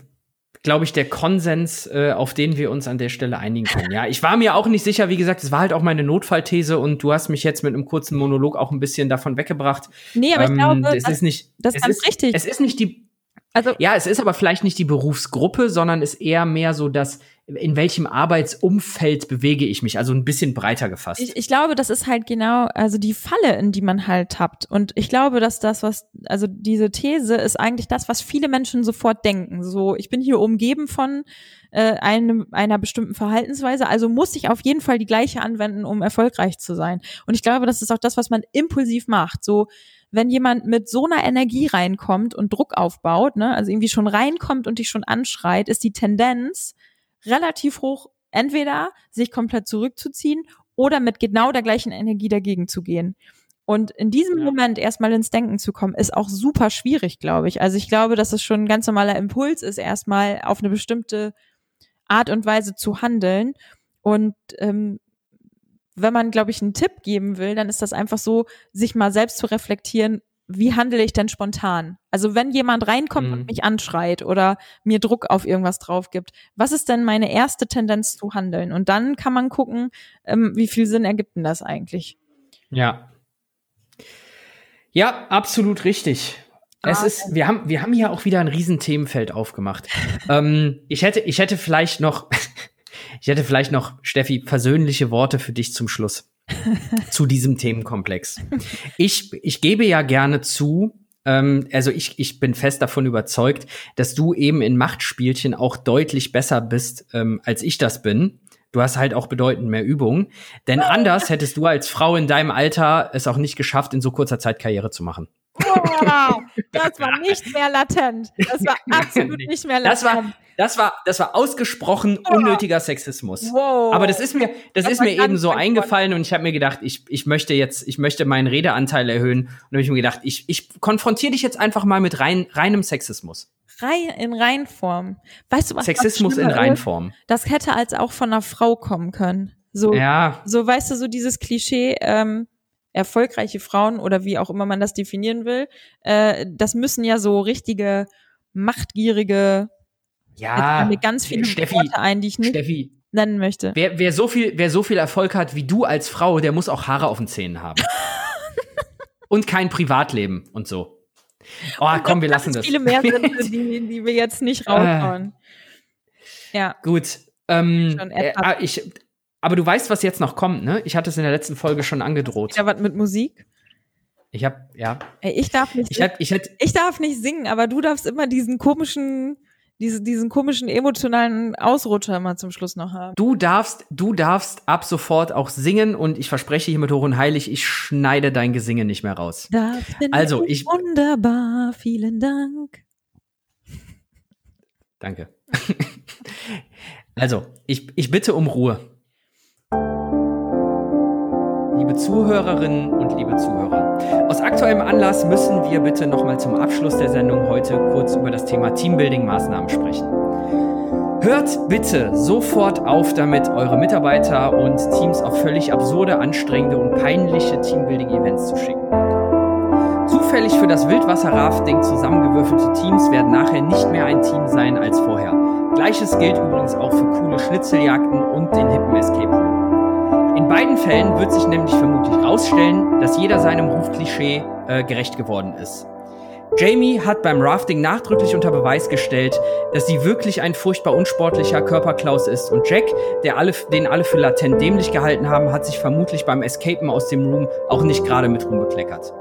glaube ich, der Konsens, äh, auf den wir uns an der Stelle einigen können. Ja, ich war mir auch nicht sicher, wie gesagt, es war halt auch meine Notfallthese und du hast mich jetzt mit einem kurzen Monolog auch ein bisschen davon weggebracht. Nee, aber ähm, ich glaube, es das, ist nicht, das ist ganz richtig. Es ist nicht die, also, ja, es ist aber vielleicht nicht die Berufsgruppe, sondern ist eher mehr so das, in welchem Arbeitsumfeld bewege ich mich, also ein bisschen breiter gefasst. Ich, ich glaube, das ist halt genau, also die Falle, in die man halt tappt. Und ich glaube, dass das, was, also diese These ist eigentlich das, was viele Menschen sofort denken. So, ich bin hier umgeben von äh, einem, einer bestimmten Verhaltensweise, also muss ich auf jeden Fall die gleiche anwenden, um erfolgreich zu sein. Und ich glaube, das ist auch das, was man impulsiv macht. So, wenn jemand mit so einer Energie reinkommt und Druck aufbaut, ne, also irgendwie schon reinkommt und dich schon anschreit, ist die Tendenz, relativ hoch, entweder sich komplett zurückzuziehen oder mit genau der gleichen Energie dagegen zu gehen. Und in diesem ja. Moment erstmal ins Denken zu kommen, ist auch super schwierig, glaube ich. Also ich glaube, dass es schon ein ganz normaler Impuls ist, erstmal auf eine bestimmte Art und Weise zu handeln. Und ähm, wenn man, glaube ich, einen Tipp geben will, dann ist das einfach so, sich mal selbst zu reflektieren, wie handle ich denn spontan? Also wenn jemand reinkommt mhm. und mich anschreit oder mir Druck auf irgendwas drauf gibt, was ist denn meine erste Tendenz zu handeln? Und dann kann man gucken, ähm, wie viel Sinn ergibt denn das eigentlich? Ja. Ja, absolut richtig. Es ist, wir haben, wir haben hier auch wieder ein Riesenthemenfeld aufgemacht. [LAUGHS] ähm, ich hätte, ich hätte vielleicht noch, ich hätte vielleicht noch, Steffi, persönliche Worte für dich zum Schluss. [LAUGHS] zu diesem Themenkomplex. Ich, ich gebe ja gerne zu, ähm, also ich, ich bin fest davon überzeugt, dass du eben in Machtspielchen auch deutlich besser bist, ähm, als ich das bin. Du hast halt auch bedeutend mehr Übung. Denn anders hättest du als Frau in deinem Alter es auch nicht geschafft, in so kurzer Zeit Karriere zu machen. Wow, das war nicht mehr latent. Das war [LAUGHS] absolut nicht mehr latent. Das war, das war, das war ausgesprochen unnötiger Sexismus. Wow. Aber das ist mir, das, das ist mir eben so eingefallen und ich habe mir gedacht, ich, ich möchte jetzt, ich möchte meinen Redeanteil erhöhen und habe ich mir gedacht, ich, ich konfrontiere dich jetzt einfach mal mit rein, reinem Sexismus. Rein, in Reinform. Weißt du was? Sexismus in Reinform. Das hätte als auch von einer Frau kommen können. So, ja. so weißt du, so dieses Klischee, ähm, erfolgreiche Frauen oder wie auch immer man das definieren will, äh, das müssen ja so richtige machtgierige ja, mir ganz viele Steffi, Worte ein, die ich nicht Steffi, nennen möchte. Wer, wer, so viel, wer so viel Erfolg hat wie du als Frau, der muss auch Haare auf den Zähnen haben. [LAUGHS] und kein Privatleben und so. Oh, und komm, wir lassen das. Viele mehr sind, [LAUGHS] die, die wir jetzt nicht raushauen. Äh, ja. Gut. Ähm, äh, ah, ich, aber du weißt, was jetzt noch kommt, ne? Ich hatte es in der letzten Folge schon angedroht. Ja, was mit Musik? Ich hab, ja. Ey, ich darf nicht. Ich, hab, ich, hab, ich darf nicht singen, aber du darfst immer diesen komischen, diese, diesen komischen emotionalen Ausrutscher immer zum Schluss noch haben. Du darfst, du darfst ab sofort auch singen und ich verspreche hiermit hoch und heilig, ich schneide dein Gesinge nicht mehr raus. Das also ich wunderbar, vielen Dank. Danke. [LAUGHS] also ich, ich bitte um Ruhe. Liebe Zuhörerinnen und liebe Zuhörer, aus aktuellem Anlass müssen wir bitte nochmal zum Abschluss der Sendung heute kurz über das Thema Teambuilding-Maßnahmen sprechen. Hört bitte sofort auf damit, eure Mitarbeiter und Teams auf völlig absurde, anstrengende und peinliche Teambuilding-Events zu schicken. Zufällig für das Wildwasser-Rafting zusammengewürfelte Teams werden nachher nicht mehr ein Team sein als vorher. Gleiches gilt übrigens auch für coole Schnitzeljagden und den hippen Escape. In beiden Fällen wird sich nämlich vermutlich herausstellen, dass jeder seinem Rufklischee äh, gerecht geworden ist. Jamie hat beim Rafting nachdrücklich unter Beweis gestellt, dass sie wirklich ein furchtbar unsportlicher Körperklaus ist und Jack, der alle, den alle für latent dämlich gehalten haben, hat sich vermutlich beim Escapen aus dem Room auch nicht gerade mit rumbekleckert.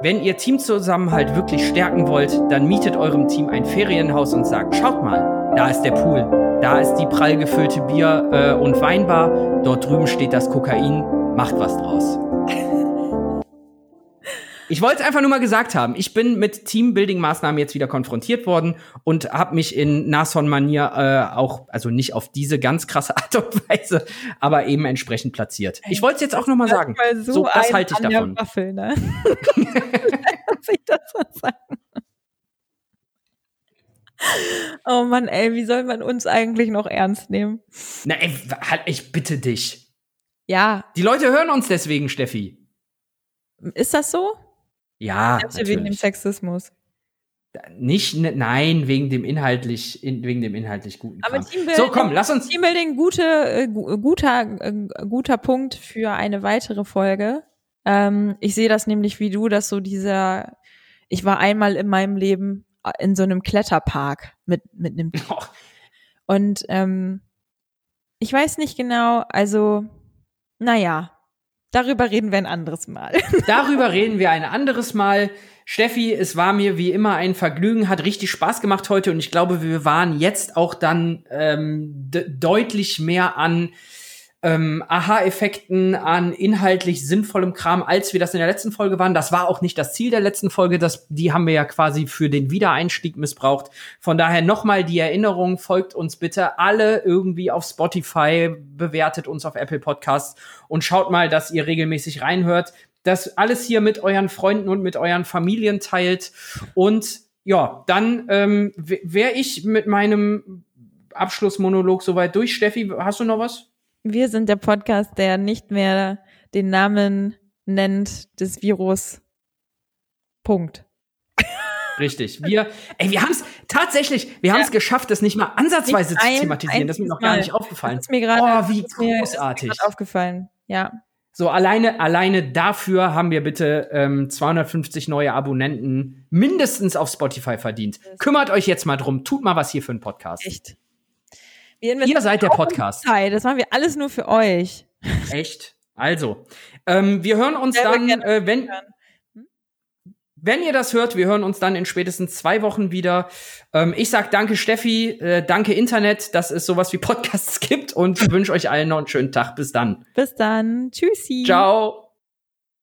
Wenn ihr Teamzusammenhalt wirklich stärken wollt, dann mietet eurem Team ein Ferienhaus und sagt, schaut mal, da ist der Pool, da ist die prall gefüllte Bier- äh, und Weinbar. Dort drüben steht das Kokain. Macht was draus. Ich wollte es einfach nur mal gesagt haben. Ich bin mit Teambuilding-Maßnahmen jetzt wieder konfrontiert worden und habe mich in Nashorn-Manier äh, auch, also nicht auf diese ganz krasse Art und Weise, aber eben entsprechend platziert. Ich wollte es jetzt auch noch mal sagen. Mal so, so das halte ich davon. Waffel, ne? [LAUGHS] ich das mal sagen. [LAUGHS] Oh Mann, ey, wie soll man uns eigentlich noch ernst nehmen? Na, ey, halt, ich bitte dich. Ja. Die Leute hören uns deswegen, Steffi. Ist das so? Ja. Natürlich. Wegen dem Sexismus. Nicht, ne, nein, wegen dem inhaltlich, in, wegen dem inhaltlich guten. Aber Teambuilding, so, komm, lass uns. Teambuilding, gute, äh, guter, äh, guter Punkt für eine weitere Folge. Ähm, ich sehe das nämlich wie du, dass so dieser, ich war einmal in meinem Leben in so einem Kletterpark mit, mit einem oh. [LAUGHS] Und ähm, ich weiß nicht genau, also, naja, darüber reden wir ein anderes Mal. [LAUGHS] darüber reden wir ein anderes Mal. Steffi, es war mir wie immer ein Vergnügen, hat richtig Spaß gemacht heute und ich glaube, wir waren jetzt auch dann ähm, deutlich mehr an ähm, Aha-Effekten, an inhaltlich sinnvollem Kram, als wir das in der letzten Folge waren. Das war auch nicht das Ziel der letzten Folge. Das, die haben wir ja quasi für den Wiedereinstieg missbraucht. Von daher nochmal die Erinnerung, folgt uns bitte alle irgendwie auf Spotify, bewertet uns auf Apple Podcasts und schaut mal, dass ihr regelmäßig reinhört. Das alles hier mit euren Freunden und mit euren Familien teilt. Und ja, dann ähm, wäre ich mit meinem Abschlussmonolog soweit durch. Steffi, hast du noch was? Wir sind der Podcast, der nicht mehr den Namen nennt des Virus. Punkt. Richtig. Wir, ey, wir haben es tatsächlich, wir haben es geschafft, das nicht mal ansatzweise nicht zu thematisieren. Das ist mir noch gar nicht aufgefallen. Das ist mir gerade, oh, wie großartig. Mir aufgefallen. Ja. So, alleine, alleine dafür haben wir bitte ähm, 250 neue Abonnenten mindestens auf Spotify verdient. Kümmert euch jetzt mal drum. Tut mal was hier für einen Podcast. Echt. Ihr seid der Podcast. Zeit. Das machen wir alles nur für euch. Echt? Also, ähm, wir hören uns ja, dann, äh, wenn, hm? wenn ihr das hört, wir hören uns dann in spätestens zwei Wochen wieder. Ähm, ich sag danke Steffi, äh, danke Internet, dass es sowas wie Podcasts [LAUGHS] gibt und wünsche euch allen noch einen schönen Tag. Bis dann. Bis dann. Tschüssi. Ciao.